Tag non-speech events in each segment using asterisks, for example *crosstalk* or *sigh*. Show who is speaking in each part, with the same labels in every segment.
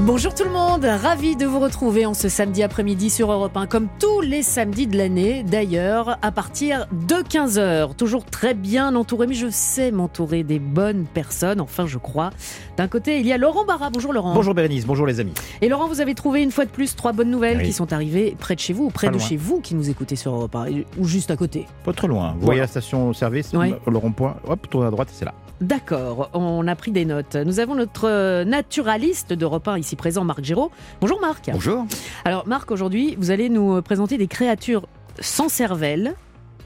Speaker 1: Bonjour tout le monde, ravi de vous retrouver en ce samedi après-midi sur Europe 1, comme tous les samedis de l'année d'ailleurs, à partir de 15h. Toujours très bien entouré, mais je sais m'entourer des bonnes personnes, enfin je crois. D'un côté, il y a Laurent Barra. Bonjour Laurent.
Speaker 2: Bonjour Bérénice, bonjour les amis.
Speaker 1: Et Laurent, vous avez trouvé une fois de plus trois bonnes nouvelles
Speaker 2: Oui.
Speaker 1: qui sont arrivées près de chez vous, ou près
Speaker 2: Pas
Speaker 1: de
Speaker 2: loin.
Speaker 1: chez vous qui nous écoutez sur Europe 1, ou juste à côté.
Speaker 2: Pas trop loin. Vous
Speaker 1: Voilà.
Speaker 2: voyez la station service,
Speaker 1: Oui.
Speaker 2: le rond-point, hop, tournez à droite, c'est là.
Speaker 1: D'accord, on a pris des notes. Nous avons notre euh, naturaliste d'Europe 1 ici présent, Marc Giraud. Bonjour Marc.
Speaker 3: Bonjour.
Speaker 1: Alors Marc, aujourd'hui, vous allez nous euh, présenter des créatures sans cervelle.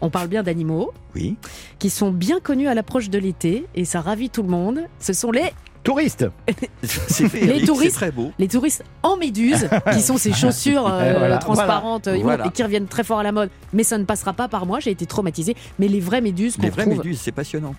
Speaker 1: On parle bien d'animaux
Speaker 3: Oui.
Speaker 1: qui sont bien connus à l'approche de l'été et ça ravit tout le monde. Ce sont les,
Speaker 2: Touriste *laughs*
Speaker 3: C'est féerique,
Speaker 1: touristes.
Speaker 3: Très beau.
Speaker 1: les touristes en méduse *laughs* qui sont ces chaussures euh,
Speaker 2: voilà,
Speaker 1: transparentes euh,
Speaker 3: voilà.
Speaker 1: et qui reviennent très fort à la mode. Mais ça ne passera pas par moi, j'ai été traumatisée. Mais les vraies méduses
Speaker 3: Les vraies
Speaker 1: trouve,
Speaker 3: méduses, c'est passionnant.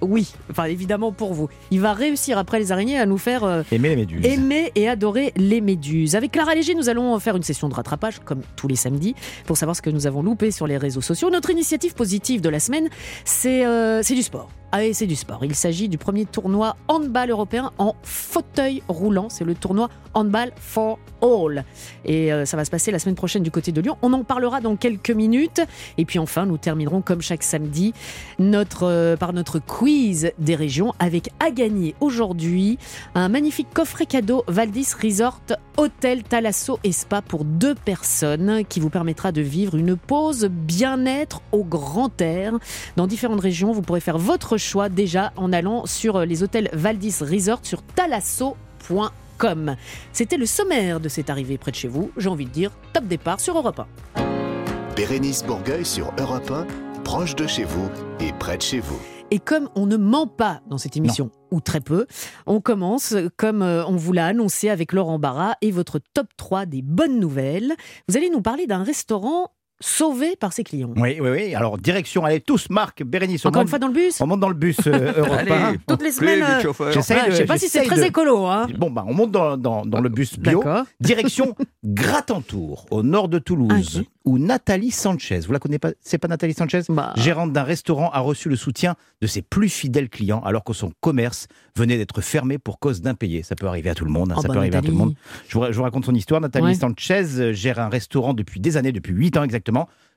Speaker 1: Oui, enfin évidemment pour vous. Il va réussir après les araignées à nous faire euh,
Speaker 2: Aimez les méduses.
Speaker 1: Aimer et adorer les méduses. Avec Clara Léger, nous allons faire une session de rattrapage, comme tous les samedis, pour savoir ce que nous avons loupé sur les réseaux sociaux. Notre initiative positive de la semaine, c'est euh, c'est du sport. Oui, c'est du sport. Il s'agit du premier tournoi handball européen en fauteuil roulant. C'est le tournoi Handball for All. Et euh, ça va se passer la semaine prochaine du côté de Lyon. On en parlera dans quelques minutes. Et puis enfin, nous terminerons comme chaque samedi notre, euh, par notre quiz des régions avec à gagner aujourd'hui un magnifique coffret cadeau Valdis Resort Hôtel Thalasso et Spa pour deux personnes qui vous permettra de vivre une pause bien-être au grand air. Dans différentes régions, vous pourrez faire votre choix déjà en allant sur les hôtels Valdis Resort sur thalasso.com. C'était le sommaire de cette arrivée près de chez vous. J'ai envie de dire top départ sur Europe 1.
Speaker 4: Bérénice Bourgueil sur Europe 1, proche de chez vous et près de chez vous.
Speaker 1: Et comme on ne ment pas dans cette émission, ou très peu, on commence comme euh, on vous l'a annoncé avec Laurent Barra et votre top 3 des bonnes nouvelles. Vous allez nous parler d'un restaurant sauvé par ses clients.
Speaker 2: Oui, oui, oui. Alors, direction, allez tous, Marc, Bérénice, on
Speaker 1: Encore une
Speaker 2: monte,
Speaker 1: fois dans le bus
Speaker 2: on monte dans le bus euh, *laughs* Europe 1.
Speaker 3: Allez,
Speaker 1: Toutes les semaines, euh, je sais pas si c'est très
Speaker 2: de-
Speaker 1: écolo. Hein.
Speaker 2: Bon, bah, on monte dans, dans- dans le bus bio.
Speaker 1: D'accord. *laughs*
Speaker 2: Direction Gratentour, au nord de Toulouse,
Speaker 1: Ah,
Speaker 2: où Nathalie Sanchez, vous la connaissez pas C'est pas Nathalie Sanchez
Speaker 1: Bah,
Speaker 2: Gérante d'un restaurant a reçu le soutien de ses plus fidèles clients alors que son commerce venait d'être fermé pour cause d'impayés. Ça peut arriver à tout le monde. hein,
Speaker 1: oh,
Speaker 2: ça
Speaker 1: bah,
Speaker 2: peut arriver à tout le monde. Je vous, je vous raconte son histoire. Nathalie
Speaker 1: Ouais.
Speaker 2: Sanchez euh, gère un restaurant depuis des années, depuis 8 ans exactement,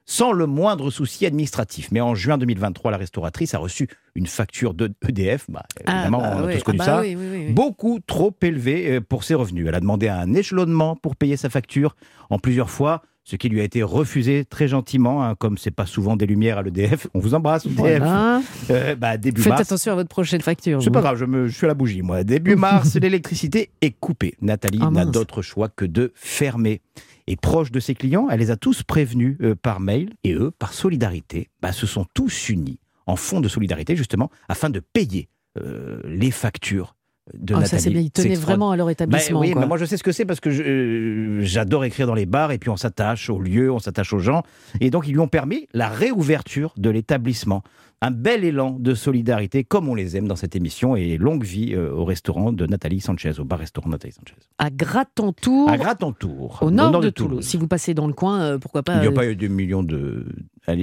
Speaker 2: sans le moindre souci administratif. Mais en juin 2023, la restauratrice a reçu une facture de EDF. Bah,
Speaker 1: Ah,
Speaker 2: évidemment,
Speaker 1: bah,
Speaker 2: on a tous connu
Speaker 1: Ah, bah,
Speaker 2: ça.
Speaker 1: oui, oui.
Speaker 2: Beaucoup trop élevée euh, pour ses revenus. Elle a demandé un échelonnement pour payer sa facture en plusieurs fois, ce qui lui a été refusé très gentiment, hein, comme c'est pas souvent des lumières à l'EDF. On vous embrasse, EDF.
Speaker 1: Voilà.
Speaker 2: Euh, bah, début
Speaker 1: Faites
Speaker 2: mars.
Speaker 1: attention à votre prochaine facture.
Speaker 2: C'est pas grave, je, me, je suis à la bougie, moi. Début *laughs* mars, l'électricité est coupée. Nathalie
Speaker 1: Ah,
Speaker 2: n'a d'autre choix que de fermer. Et proche de ses clients, elle les a tous prévenus euh, par mail. Et eux, par solidarité, bah, se sont tous unis en fonds de solidarité, justement, afin de payer euh, les factures de
Speaker 1: Ah, ça c'est bien. Ils tenaient vraiment à leur
Speaker 2: Bah,
Speaker 1: établissement.
Speaker 2: oui,
Speaker 1: quoi.
Speaker 2: moi je sais ce que c'est parce que euh, j'adore écrire dans les bars et puis on s'attache aux lieux, on s'attache aux gens. Et donc ils lui ont permis la réouverture de l'établissement. Un bel élan de solidarité comme on les aime dans cette émission et longue vie euh, au restaurant de Nathalie Sanchez, au bar-restaurant Nathalie Sanchez.
Speaker 1: À Gratentour,
Speaker 2: À Gratentour,
Speaker 1: au nord, de, Toulouse. Si vous passez dans le coin, euh, pourquoi pas.
Speaker 2: Il n'y a
Speaker 1: euh,
Speaker 2: pas eu de millions de...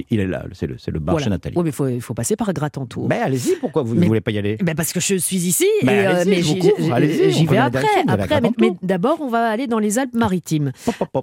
Speaker 2: Il est là, c'est le, c'est le bar
Speaker 1: voilà.
Speaker 2: chez Nathalie.
Speaker 1: Oui, mais il faut, passer par Gratentour.
Speaker 2: Mais allez-y, pourquoi vous ne
Speaker 1: Mais-
Speaker 2: voulez pas y aller?
Speaker 1: Ben parce que je suis ici,
Speaker 2: Ben,
Speaker 1: et, euh,
Speaker 2: allez-y,
Speaker 1: mais j'y- vais après. après mais, mais d'abord, on va aller dans les Alpes-Maritimes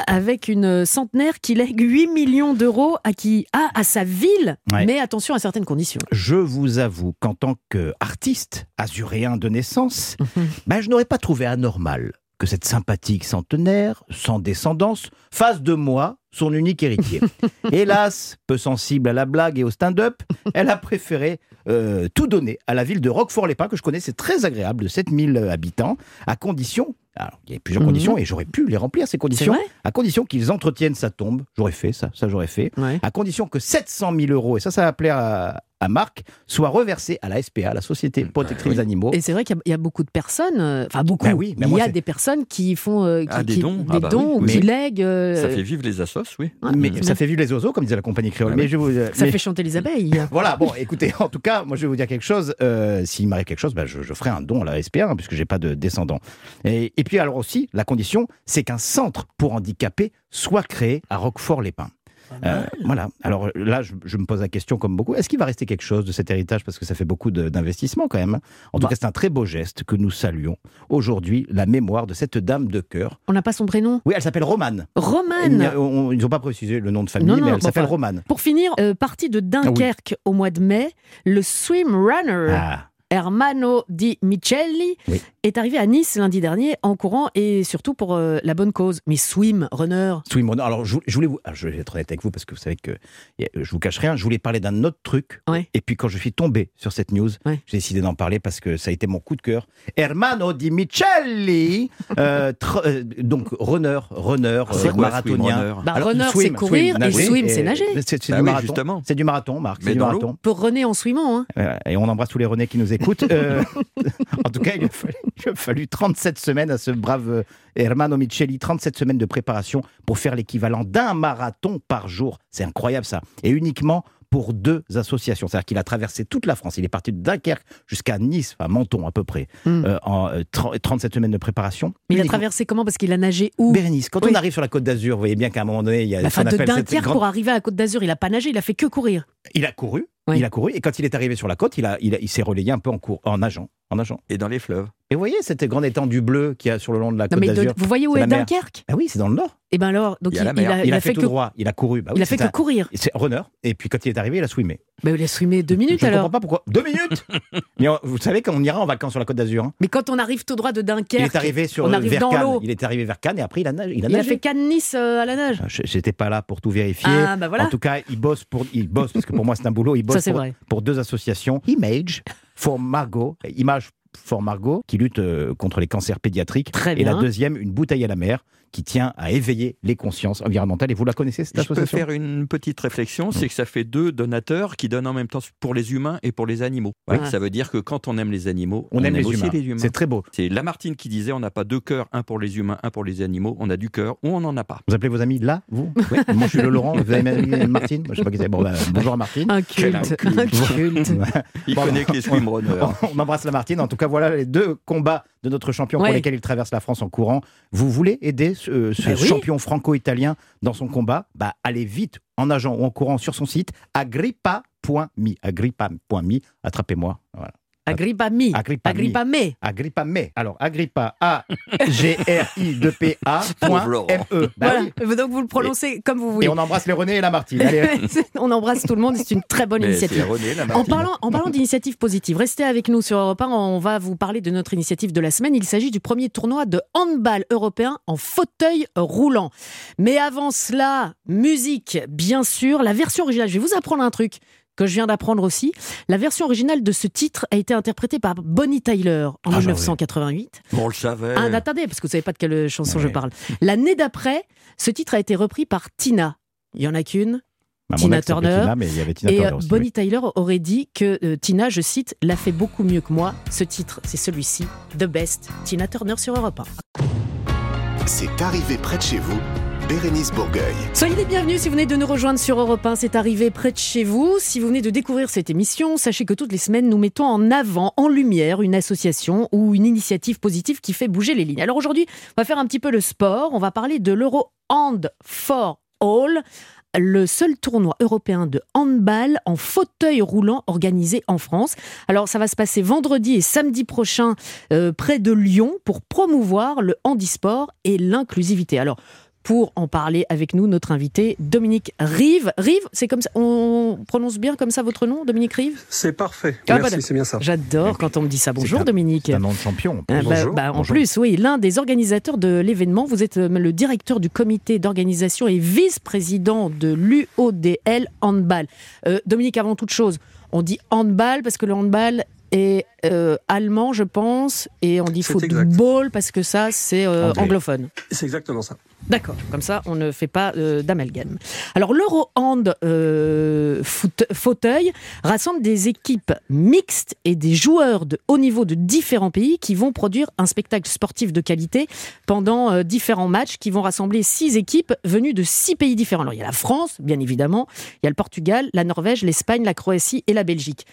Speaker 1: avec une centenaire qui lègue 8 millions d'euros à qui ah, à sa ville,
Speaker 2: Ouais.
Speaker 1: mais attention à certaines conditions.
Speaker 2: Je vous avoue qu'en tant qu'artiste azuréen de naissance,
Speaker 1: Mhm.
Speaker 2: ben, je n'aurais pas trouvé anormal que cette sympathique centenaire, sans descendance, fasse de moi son unique héritier. *laughs* Hélas, peu sensible à la blague et au stand-up, elle a préféré euh, tout donner à la ville de Roquefort-les-Pins, que je connais, c'est très agréable, de 7000 habitants, à condition, alors il y a plusieurs
Speaker 1: Mhm.
Speaker 2: conditions, et j'aurais pu les remplir, ces
Speaker 1: C'est
Speaker 2: conditions,
Speaker 1: vrai
Speaker 2: à condition qu'ils entretiennent sa tombe, j'aurais fait ça, ça j'aurais fait,
Speaker 1: Ouais.
Speaker 2: à condition que 700 000 euros, et ça, ça va plaire à, à Marc, soient reversés à la SPA, la Société Protectrice
Speaker 3: oui.
Speaker 2: des Animaux.
Speaker 1: Et c'est vrai qu'il y a- il y, a beaucoup de personnes, euh, enfin beaucoup.
Speaker 2: Ben oui, mais
Speaker 1: il
Speaker 2: moi,
Speaker 1: y a des personnes qui font euh, qui,
Speaker 3: Ah, des
Speaker 1: qui-
Speaker 3: dons.
Speaker 1: des
Speaker 3: Ah bah
Speaker 1: dons
Speaker 3: oui,
Speaker 1: ou
Speaker 2: oui.
Speaker 1: qui lèguent. euh,
Speaker 3: Ça fait vivre les assos, oui.
Speaker 2: mais ça fait vivre les oiseaux, comme disait la compagnie créole. Mais
Speaker 3: oui.
Speaker 2: je vous, euh,
Speaker 1: ça
Speaker 2: mais-
Speaker 1: fait chanter les abeilles. *laughs*
Speaker 2: Voilà, bon, écoutez, en tout cas, moi je vais vous dire quelque chose. euh, S'il m'arrive quelque chose, ben, je, je ferai un don à la SPA, hein, puisque j'ai pas de descendants. Et, et puis alors aussi, la condition, c'est qu'un centre pour handicapés soit créé à Roquefort-les-Pins. Euh, voilà. Alors là, je, je me pose la question comme beaucoup. Est-ce qu'il va rester quelque chose de cet héritage? Parce que ça fait beaucoup d'investissement quand même. En tout
Speaker 1: Bah.
Speaker 2: cas, c'est un très beau geste que nous saluons aujourd'hui, la mémoire de cette dame de cœur.
Speaker 1: On n'a pas son prénom?
Speaker 2: Oui, elle s'appelle Romane.
Speaker 1: Romane
Speaker 2: Ils n'ont pas précisé le nom de famille,
Speaker 1: Non, non,
Speaker 2: mais elle s'appelle Romane.
Speaker 1: Pour finir, euh, partie de Dunkerque au mois de mai, le swim runner
Speaker 2: Ah,
Speaker 1: Hermano Di Micheli
Speaker 2: Oui.
Speaker 1: est arrivé à Nice lundi dernier en courant et surtout pour euh, la bonne cause. Mais swim runner,
Speaker 2: Swim Runner. Alors, je, je voulais vous, alors, je vais être honnête avec vous parce que vous savez que je vous cache rien. Je voulais parler d'un autre truc.
Speaker 1: Ouais.
Speaker 2: Et puis, quand je suis tombé sur cette news,
Speaker 1: Ouais.
Speaker 2: j'ai décidé d'en parler parce que ça a été mon coup de cœur. Hermano Di Micheli, *laughs* euh, tr- euh, donc runner, runner,
Speaker 3: C'est
Speaker 2: euh,
Speaker 3: quoi,
Speaker 2: marathonien.
Speaker 3: swim runner
Speaker 1: bah,
Speaker 2: Alors,
Speaker 1: runner
Speaker 2: swim,
Speaker 1: c'est courir
Speaker 2: swim,
Speaker 1: et
Speaker 2: nager,
Speaker 1: swim c'est nager.
Speaker 2: C'est c'est
Speaker 3: Bah
Speaker 2: du
Speaker 3: oui,
Speaker 2: marathon.
Speaker 3: justement.
Speaker 2: C'est du marathon, Marc. C'est du marathon.
Speaker 1: Pour René en swimmant. Hein.
Speaker 2: Et on embrasse tous les Renés qui nous écoutent. Euh, *laughs* en tout cas, il a, fallu, il a fallu 37 semaines à ce brave euh, Hermano Micheli, 37 semaines de préparation pour faire l'équivalent d'un marathon par jour. C'est incroyable ça. Et uniquement pour deux associations. C'est-à-dire qu'il a traversé toute la France. Il est parti de Dunkerque jusqu'à Nice, enfin Menton à peu près,
Speaker 1: Hmm.
Speaker 2: euh, en euh, 30 37 semaines de préparation.
Speaker 1: Mais il a traversé comment? Parce qu'il a nagé où?
Speaker 2: Bérénice, quand
Speaker 1: Oui.
Speaker 2: on arrive sur la côte d'Azur, vous voyez bien qu'à un moment donné, il y a
Speaker 1: La
Speaker 2: ce
Speaker 1: fin
Speaker 2: qu'on
Speaker 1: de
Speaker 2: cette
Speaker 1: Dunkerque
Speaker 2: grande-
Speaker 1: pour arriver à la Côte d'Azur, il a pas nagé, il a fait que courir.
Speaker 2: Il a couru,
Speaker 1: Oui.
Speaker 2: il a couru, et quand il est arrivé sur la côte, il, a, il, a- il s'est relayé un peu en, cours, en nageant. En nageant.
Speaker 3: Et dans les fleuves.
Speaker 2: Et vous voyez cette grande étendue bleue qu'il y a sur le long de la
Speaker 1: Non,
Speaker 2: côte d'Azur
Speaker 1: vous voyez où est. Dunkerque?
Speaker 2: Ah oui, c'est dans le nord.
Speaker 1: Et ben alors, donc
Speaker 3: Il
Speaker 1: il,
Speaker 3: a la
Speaker 1: il
Speaker 3: mer.
Speaker 1: a,
Speaker 2: Il, a, fait,
Speaker 1: fait
Speaker 2: tout
Speaker 1: que
Speaker 2: droit, il a couru. Bah oui,
Speaker 1: il a fait que
Speaker 2: un-
Speaker 1: courir.
Speaker 2: C'est runner. Et puis quand il est arrivé, il a swimé.
Speaker 1: Mais il a swimé deux minutes
Speaker 2: Je ne
Speaker 1: alors.
Speaker 2: comprends pas pourquoi. Deux minutes *laughs* Mais on- vous savez, quand on ira en vacances sur la côte d'Azur, hein,
Speaker 1: Mais quand on arrive tout droit de
Speaker 2: il
Speaker 1: Dunkerque,
Speaker 2: est arrivé sur
Speaker 1: on
Speaker 2: euh,
Speaker 1: arrive
Speaker 2: vers
Speaker 1: dans
Speaker 2: Cannes.
Speaker 1: l'eau.
Speaker 2: Il est arrivé vers Cannes et après il a, nagé. Il a,
Speaker 1: il a
Speaker 2: nagé.
Speaker 1: fait Cannes-Nice euh, à la nage.
Speaker 2: Ah, je- J'étais pas là pour tout vérifier.
Speaker 1: Ah bah voilà.
Speaker 2: En tout cas, il bosse pour, il bosse parce que pour moi c'est un boulot. Il bosse
Speaker 1: Ça c'est
Speaker 2: pour,
Speaker 1: vrai.
Speaker 2: pour deux associations, Image for Margot, Image for Margot, qui lutte euh, contre les cancers pédiatriques.
Speaker 1: Très
Speaker 2: Et la deuxième, une bouteille à la mer, qui tient à éveiller les consciences environnementales. Et vous la connaissez cette
Speaker 3: Je peux
Speaker 2: association
Speaker 3: faire une petite réflexion, c'est que ça fait deux donateurs qui donnent en même temps pour les humains et pour les animaux. Ça veut dire que quand on aime les animaux,
Speaker 2: On, aime, les
Speaker 3: aussi
Speaker 2: humains.
Speaker 3: les humains.
Speaker 2: C'est très beau.
Speaker 3: C'est Lamartine qui disait on n'a pas deux cœurs, un pour les humains, un pour les animaux. On a du cœur ou on n'en a pas.
Speaker 2: Vous appelez vos amis là, vous. *laughs* Moi, je suis le Laurent. Vous avez Martine Moi, Je sais pas qui c'est. Bon, bah, bonjour à Martine.
Speaker 1: Un culte. Un culte.
Speaker 3: Il
Speaker 2: Bon,
Speaker 3: connaît que les *laughs* swimrunners.
Speaker 2: On embrasse la Martine. En tout cas, voilà les deux combats de notre champion
Speaker 1: Ouais.
Speaker 2: pour lesquels il traverse la France en courant. Vous voulez aider ce, ce
Speaker 1: Ben oui.
Speaker 2: champion franco-italien dans son combat? Bah, allez vite en nageant ou en courant sur son site agrippa.me. Agrippa.me. Attrapez-moi. Voilà.
Speaker 1: Agrippa-me.
Speaker 2: Agrippa me. Alors, Agrippa, A-G-R-I-2-P-A. *laughs*
Speaker 3: Pauvre Laurent.
Speaker 2: M-E. Bah
Speaker 1: Voilà.
Speaker 2: oui.
Speaker 1: Donc vous le prononcez comme vous voulez.
Speaker 2: Et on embrasse les René et la Martine. Allez. *laughs*
Speaker 1: on embrasse tout le monde, c'est une très bonne initiative.
Speaker 3: René, la
Speaker 1: En parlant, en parlant d'initiatives positives, restez avec nous sur Europe 1. On va vous parler de notre initiative de la semaine. Il s'agit du premier tournoi de handball européen en fauteuil roulant. Mais avant cela, musique, bien sûr. La version originale, je vais vous apprendre un truc que je viens d'apprendre aussi. La version originale de ce titre a été interprétée par Bonnie Tyler en
Speaker 2: Ah, j'en
Speaker 1: 1988.
Speaker 3: On le savait.
Speaker 1: Ah, attendez, parce que vous savez pas de quelle chanson je parle. L'année d'après, ce titre a été repris par Tina. Il y en a qu'une.
Speaker 2: Bah,
Speaker 1: Tina
Speaker 2: ex
Speaker 1: Turner.
Speaker 2: Tina, mais il y avait Tina
Speaker 1: Et
Speaker 2: Turner
Speaker 1: euh,
Speaker 2: aussi,
Speaker 1: Bonnie
Speaker 2: oui.
Speaker 1: Tyler aurait dit que euh, Tina, je cite, l'a fait beaucoup mieux que moi. Ce titre, c'est celui-ci, The Best, Tina Turner sur Europe 1.
Speaker 4: C'est arrivé près de chez vous, Bérénice Bourgueil.
Speaker 1: Soyez les bienvenus si vous venez de nous rejoindre sur Europe 1. C'est arrivé près de chez vous. Si vous venez de découvrir cette émission, sachez que toutes les semaines, nous mettons en avant, en lumière, une association ou une initiative positive qui fait bouger les lignes. Alors aujourd'hui, on va faire un petit peu le sport. On va parler de l'Euro Hand for All le seul tournoi européen de handball en fauteuil roulant organisé en France. Alors ça va se passer vendredi et samedi prochain euh, près de Lyon pour promouvoir le handisport et l'inclusivité. Alors pour en parler avec nous, notre invité Dominique Rive. Rive, c'est comme ça, on prononce bien comme ça votre nom, Dominique Rive?
Speaker 5: C'est parfait.
Speaker 1: Ah,
Speaker 5: Merci,
Speaker 1: bah,
Speaker 5: c'est bien ça.
Speaker 1: J'adore quand on me dit ça. Bonjour
Speaker 2: un-
Speaker 1: Dominique.
Speaker 2: C'est un nom de champion.
Speaker 1: Ah, bah,
Speaker 5: Bonjour.
Speaker 1: bah, en
Speaker 2: Bonjour.
Speaker 1: plus, oui, l'un des organisateurs de l'événement. Vous êtes euh, le directeur du comité d'organisation et vice-président de l'UODL Handball. Euh, Dominique, avant toute chose, on dit handball parce que le handball est euh, allemand, je pense, et on dit football parce que ça, c'est euh, anglophone.
Speaker 5: C'est exactement ça.
Speaker 1: D'accord, comme ça on ne fait pas euh, d'amalgame. Alors l'Euro-Hand euh, foot- fauteuil rassemble des équipes mixtes et des joueurs de haut niveau de différents pays qui vont produire un spectacle sportif de qualité pendant euh, différents matchs qui vont rassembler six équipes venues de six pays différents. Alors il y a la France, bien évidemment, il y a le Portugal, la Norvège, l'Espagne, la Croatie et la Belgique.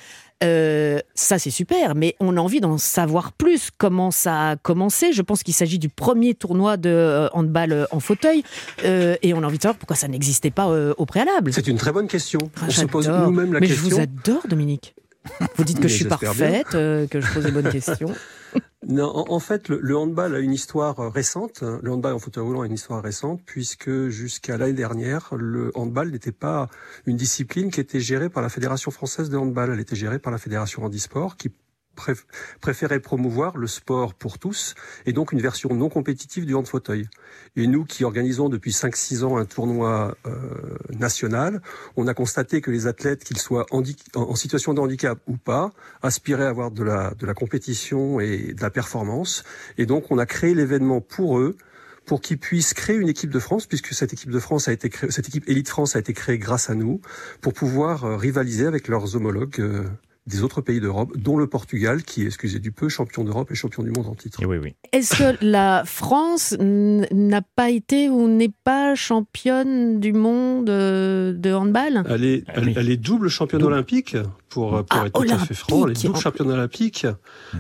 Speaker 1: Euh, ça c'est super, mais on a envie d'en savoir plus. Comment ça a commencé? Je pense qu'il s'agit du premier tournoi de euh, handball euh, en fauteuil. Euh, et on a envie de savoir pourquoi ça n'existait pas euh, au préalable.
Speaker 5: C'est une très bonne question.
Speaker 1: Ah,
Speaker 5: on se pose nous-mêmes la
Speaker 1: Mais
Speaker 5: question.
Speaker 1: je vous adore, Dominique. Vous dites que
Speaker 5: Mais
Speaker 1: je suis parfaite, euh, que je pose des bonnes questions. *laughs*
Speaker 5: Non, en, en fait, le, le handball a une histoire récente. Le handball en fauteuil roulant a une histoire récente, puisque jusqu'à l'année dernière, le handball n'était pas une discipline qui était gérée par la Fédération française de handball. Elle était gérée par la Fédération handisport, qui préf- préférait promouvoir le sport pour tous, et donc une version non compétitive du hand fauteuil. Et nous qui organisons depuis 5-6 ans un tournoi euh, national, on a constaté que les athlètes, qu'ils soient en, en situation de handicap ou pas, aspiraient à avoir de la, de la compétition et de la performance. Et donc, on a créé l'événement pour eux, pour qu'ils puissent créer une équipe de France, puisque cette équipe de France a été créée, cette équipe Élite France a été créée grâce à nous, pour pouvoir euh, rivaliser avec leurs homologues euh, des autres pays d'Europe, dont le Portugal, qui est, excusez du peu, champion d'Europe et champion du monde en titre.
Speaker 2: Et oui, oui.
Speaker 1: Est-ce que *laughs* la France n'a pas été ou n'est pas championne du monde euh, de handball?
Speaker 5: Elle est, elle,
Speaker 2: oui.
Speaker 5: elle est double championne
Speaker 2: Double.
Speaker 5: olympique, pour, pour
Speaker 1: Ah,
Speaker 5: être tout à fait franc. Elle est double championne olympique.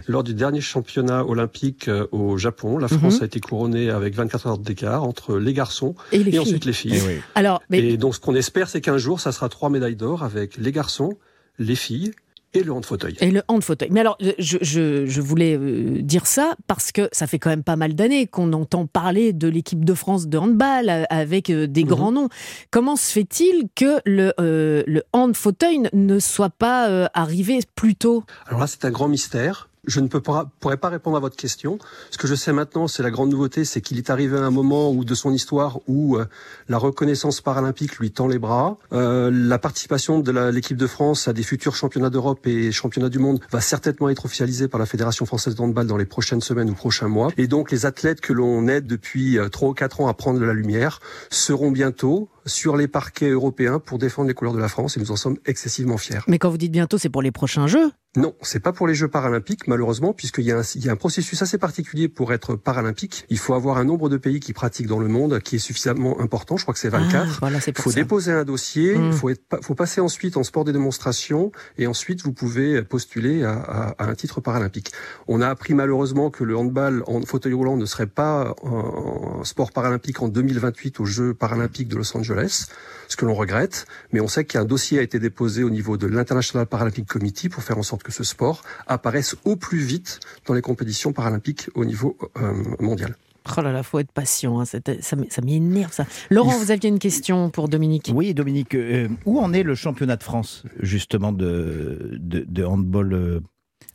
Speaker 5: Lors du dernier championnat olympique euh, au Japon, la
Speaker 1: Mhm.
Speaker 5: France a été couronnée avec 24 heures d'écart entre les garçons
Speaker 1: et les
Speaker 5: et ensuite les filles.
Speaker 2: Et oui.
Speaker 1: Alors, mais
Speaker 5: Et donc, ce qu'on espère, c'est qu'un jour, ça sera trois médailles d'or avec les garçons, les filles et le hand fauteuil.
Speaker 1: Et le hand fauteuil. Mais alors, je, je, je voulais euh, dire ça parce que ça fait quand même pas mal d'années qu'on entend parler de l'équipe de France de handball euh, avec euh, des
Speaker 5: Mhm.
Speaker 1: grands noms. Comment se fait-il que le, euh, le hand fauteuil n- ne soit pas euh, arrivé plus tôt?
Speaker 5: Alors là, c'est un grand mystère. Je ne peux pas, pourrais pas répondre à votre question. Ce que je sais maintenant, c'est la grande nouveauté, c'est qu'il est arrivé à un moment où de son histoire où euh, la reconnaissance paralympique lui tend les bras. Euh, la participation de l'équipe de France à des futurs championnats d'Europe et championnats du monde va certainement être officialisée par la Fédération française de handball dans les prochaines semaines ou prochains mois. Et donc, les athlètes que l'on aide depuis euh, trois ou quatre ans à prendre de la lumière seront bientôt sur les parquets européens pour défendre les couleurs de la France et nous en sommes excessivement fiers.
Speaker 1: Mais quand vous dites bientôt, c'est pour les prochains Jeux.
Speaker 5: Non, c'est pas pour les Jeux paralympiques, malheureusement, puisqu'il y, a un- il y a un processus assez particulier pour être paralympique. Il faut avoir un nombre de pays qui pratiquent dans le monde qui est suffisamment important. Je crois que c'est 24.
Speaker 1: Ah, voilà, c'est pour
Speaker 5: faut
Speaker 1: ça.
Speaker 5: déposer un dossier, il
Speaker 1: Mm.
Speaker 5: faut, être, faut passer ensuite en sport des démonstrations, et ensuite vous pouvez postuler à, à- à un titre paralympique. On a appris malheureusement que le handball en fauteuil roulant ne serait pas en sport paralympique en 2028 aux Jeux paralympiques de Los Angeles, ce que l'on regrette, mais on sait qu'un dossier a été déposé au niveau de l'International Paralympic Committee pour faire en sorte que ce sport apparaisse au plus vite dans les compétitions paralympiques au niveau euh, mondial.
Speaker 1: Oh là là, faut être patient. hein, ça m'énerve ça. Laurent, vous aviez une question pour Dominique.
Speaker 2: Oui, Dominique, euh, où en est le championnat de France, justement, de, de, de handball euh,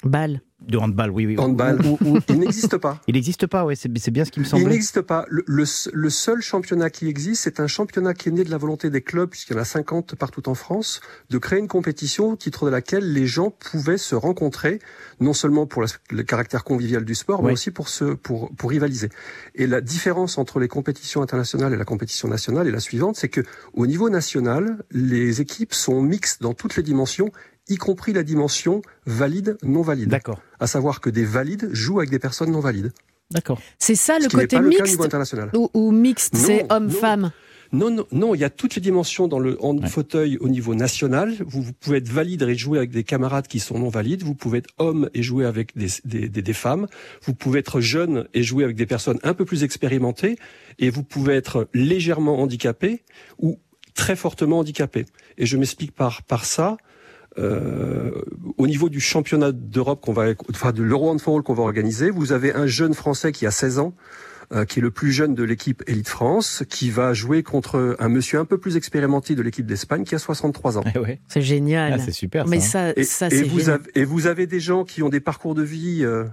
Speaker 1: Balle.
Speaker 2: De handball, oui, oui.
Speaker 5: Handball.
Speaker 2: Où- où- où-
Speaker 5: Il n'existe pas. *laughs*
Speaker 2: il n'existe pas, ouais, c'est c'est bien ce qui me
Speaker 5: Il
Speaker 2: semblait.
Speaker 5: n'existe pas. Le, le, le seul championnat qui existe, c'est un championnat qui est né de la volonté des clubs, puisqu'il y en a 50 partout en France, de créer une compétition au titre de laquelle les gens pouvaient se rencontrer, non seulement pour la- le caractère convivial du sport, mais
Speaker 2: Oui.
Speaker 5: aussi pour, se, pour, pour rivaliser. Et la différence entre les compétitions internationales et la compétition nationale est la suivante, c'est que au niveau national, les équipes sont mixtes dans toutes les dimensions, y compris la dimension valide, non valide.
Speaker 2: D'accord,
Speaker 5: À savoir que des valides jouent avec des personnes non valides.
Speaker 2: d'accord.
Speaker 1: C'est ça le
Speaker 5: ce
Speaker 1: côté
Speaker 5: le
Speaker 1: mixte
Speaker 5: niveau international.
Speaker 1: ou, ou mixte, c'est homme-femme.
Speaker 5: Non, non, non, il y a toutes les dimensions dans le
Speaker 2: Ouais.
Speaker 5: fauteuil au niveau national. Vous, vous pouvez être valide et jouer avec des camarades qui sont non valides. Vous pouvez être homme et jouer avec des, des, des, des femmes. Vous pouvez être jeune et jouer avec des personnes un peu plus expérimentées. Et vous pouvez être légèrement handicapé ou très fortement handicapé. Et je m'explique par, par ça. Euh, au niveau du championnat d'Europe qu'on va, enfin de l'Euro Handball qu'on va organiser, vous avez un jeune Français qui a 16 ans, euh, qui est le plus jeune de l'équipe Elite France, qui va jouer contre un monsieur un peu plus expérimenté de l'équipe d'Espagne qui a 63 ans. *laughs*
Speaker 2: Eh ouais.
Speaker 1: C'est génial.
Speaker 2: Ah, c'est super.
Speaker 1: Mais
Speaker 2: ça, hein.
Speaker 1: ça,
Speaker 5: Et,
Speaker 1: ça
Speaker 5: et
Speaker 1: c'est
Speaker 5: vous avez, et vous avez des gens qui ont des parcours de vie euh,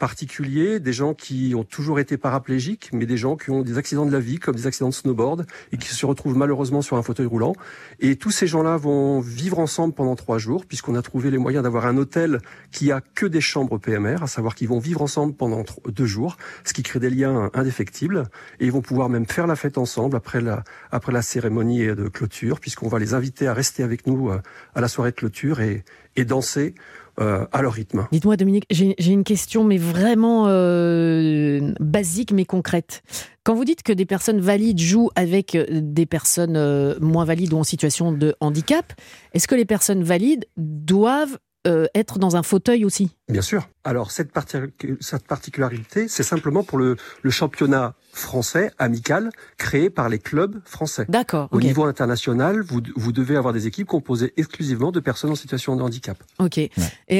Speaker 5: particuliers, des gens qui ont toujours été paraplégiques, mais des gens qui ont des accidents de la vie, comme des accidents de snowboard, et qui se retrouvent malheureusement sur un fauteuil roulant. Et tous ces gens-là vont vivre ensemble pendant trois jours, puisqu'on a trouvé les moyens d'avoir un hôtel qui a que des chambres PMR, à savoir qu'ils vont vivre ensemble pendant deux jours, ce qui crée des liens indéfectibles, et ils vont pouvoir même faire la fête ensemble après la, après la cérémonie de clôture, puisqu'on va les inviter à rester avec nous euh, à la soirée de clôture et, et danser euh, à leur rythme.
Speaker 1: Dites-moi, Dominique, j'ai une question, mais vraiment euh, basique, mais concrète. Quand vous dites que des personnes valides jouent avec euh, des personnes euh, moins valides ou en situation de handicap, est-ce que les personnes valides doivent être dans un fauteuil aussi?
Speaker 5: Bien sûr. Alors cette, partic- cette particularité, c'est simplement pour le, le championnat français amical créé par les clubs français.
Speaker 1: D'accord.
Speaker 5: Au niveau international, vous, vous devez avoir des équipes composées exclusivement de personnes en situation de handicap.
Speaker 1: Ok. Et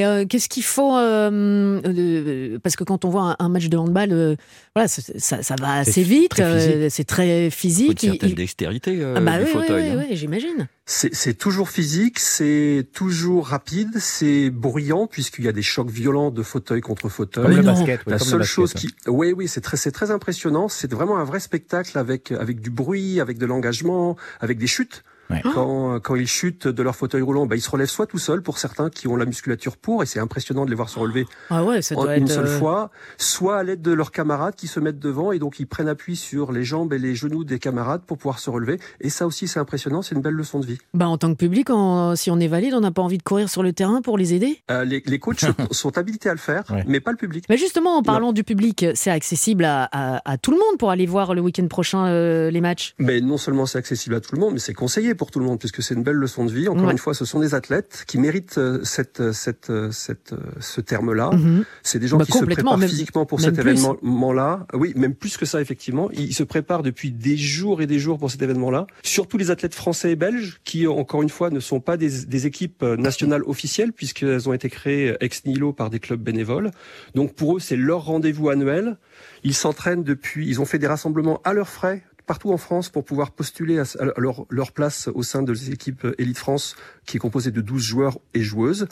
Speaker 1: euh, qu'est-ce qu'il faut euh, euh, Parce que quand on voit un, un match de handball, euh, voilà, c'est- ça, ça va assez vite.
Speaker 2: très physique.
Speaker 1: euh, c'est très
Speaker 3: Faut
Speaker 1: physique.
Speaker 3: une
Speaker 1: il-
Speaker 3: certaine
Speaker 1: il-
Speaker 3: dextérité euh,
Speaker 1: Ah bah
Speaker 3: du
Speaker 1: oui, oui,
Speaker 3: fauteuil.
Speaker 1: oui,
Speaker 3: hein.
Speaker 1: oui, j'imagine.
Speaker 5: C'est c'est toujours physique, c'est toujours rapide, c'est bruyant puisqu'il y a des chocs violents de fauteuil contre fauteuil.
Speaker 2: Comme le
Speaker 1: non.
Speaker 2: basket. ouais,
Speaker 5: La
Speaker 2: comme le
Speaker 5: seule
Speaker 2: basket,
Speaker 5: chose qui, oui, oui, c'est très, c'est très impressionnant. C'est vraiment un vrai spectacle avec avec du bruit, avec de l'engagement, avec des chutes.
Speaker 2: Ouais.
Speaker 5: Quand quand ils chutent de leur fauteuil roulant, bah, ils se relèvent soit tout seuls pour certains qui ont la musculature pour, et c'est impressionnant de les voir se relever
Speaker 1: Ah ouais, ça
Speaker 5: en
Speaker 1: doit
Speaker 5: une
Speaker 1: être.
Speaker 5: seule
Speaker 1: euh,
Speaker 5: fois, soit à l'aide de leurs camarades qui se mettent devant et donc ils prennent appui sur les jambes et les genoux des camarades pour pouvoir se relever. Et ça aussi, c'est impressionnant. C'est une belle leçon de vie.
Speaker 1: Bah, en tant que public, si on est valide, on n'a pas envie de courir sur le terrain pour les aider
Speaker 5: Euh, les, les coachs *laughs* sont- habilités à le faire,
Speaker 2: Ouais.
Speaker 5: mais pas le public.
Speaker 1: Mais justement, en parlant du public, c'est accessible à, à- à tout le monde pour aller voir le week-end prochain euh, les matchs.
Speaker 5: Mais non seulement c'est accessible à tout le monde, mais c'est conseillé pour tout le monde, puisque c'est une belle leçon de vie. Encore
Speaker 1: Ouais.
Speaker 5: une fois, ce sont des athlètes qui méritent euh, cette, euh, cette, euh, cette, ce terme-là.
Speaker 1: Mhm.
Speaker 5: C'est des gens
Speaker 1: Bah,
Speaker 5: qui se préparent
Speaker 1: même-
Speaker 5: physiquement pour cet événement-là. Oui, même plus que ça, effectivement. Ils se préparent depuis des jours et des jours pour cet événement-là. Surtout les athlètes français et belges, qui, encore une fois, ne sont pas des, des équipes nationales officielles, puisqu'elles ont été créées ex nihilo par des clubs bénévoles. Donc pour eux, c'est leur rendez-vous annuel. Ils s'entraînent depuis, ils ont fait des rassemblements à leurs frais partout en France pour pouvoir postuler à, leur, leur place au sein de l'équipe Elite France qui est composée de 12 joueurs et joueuses.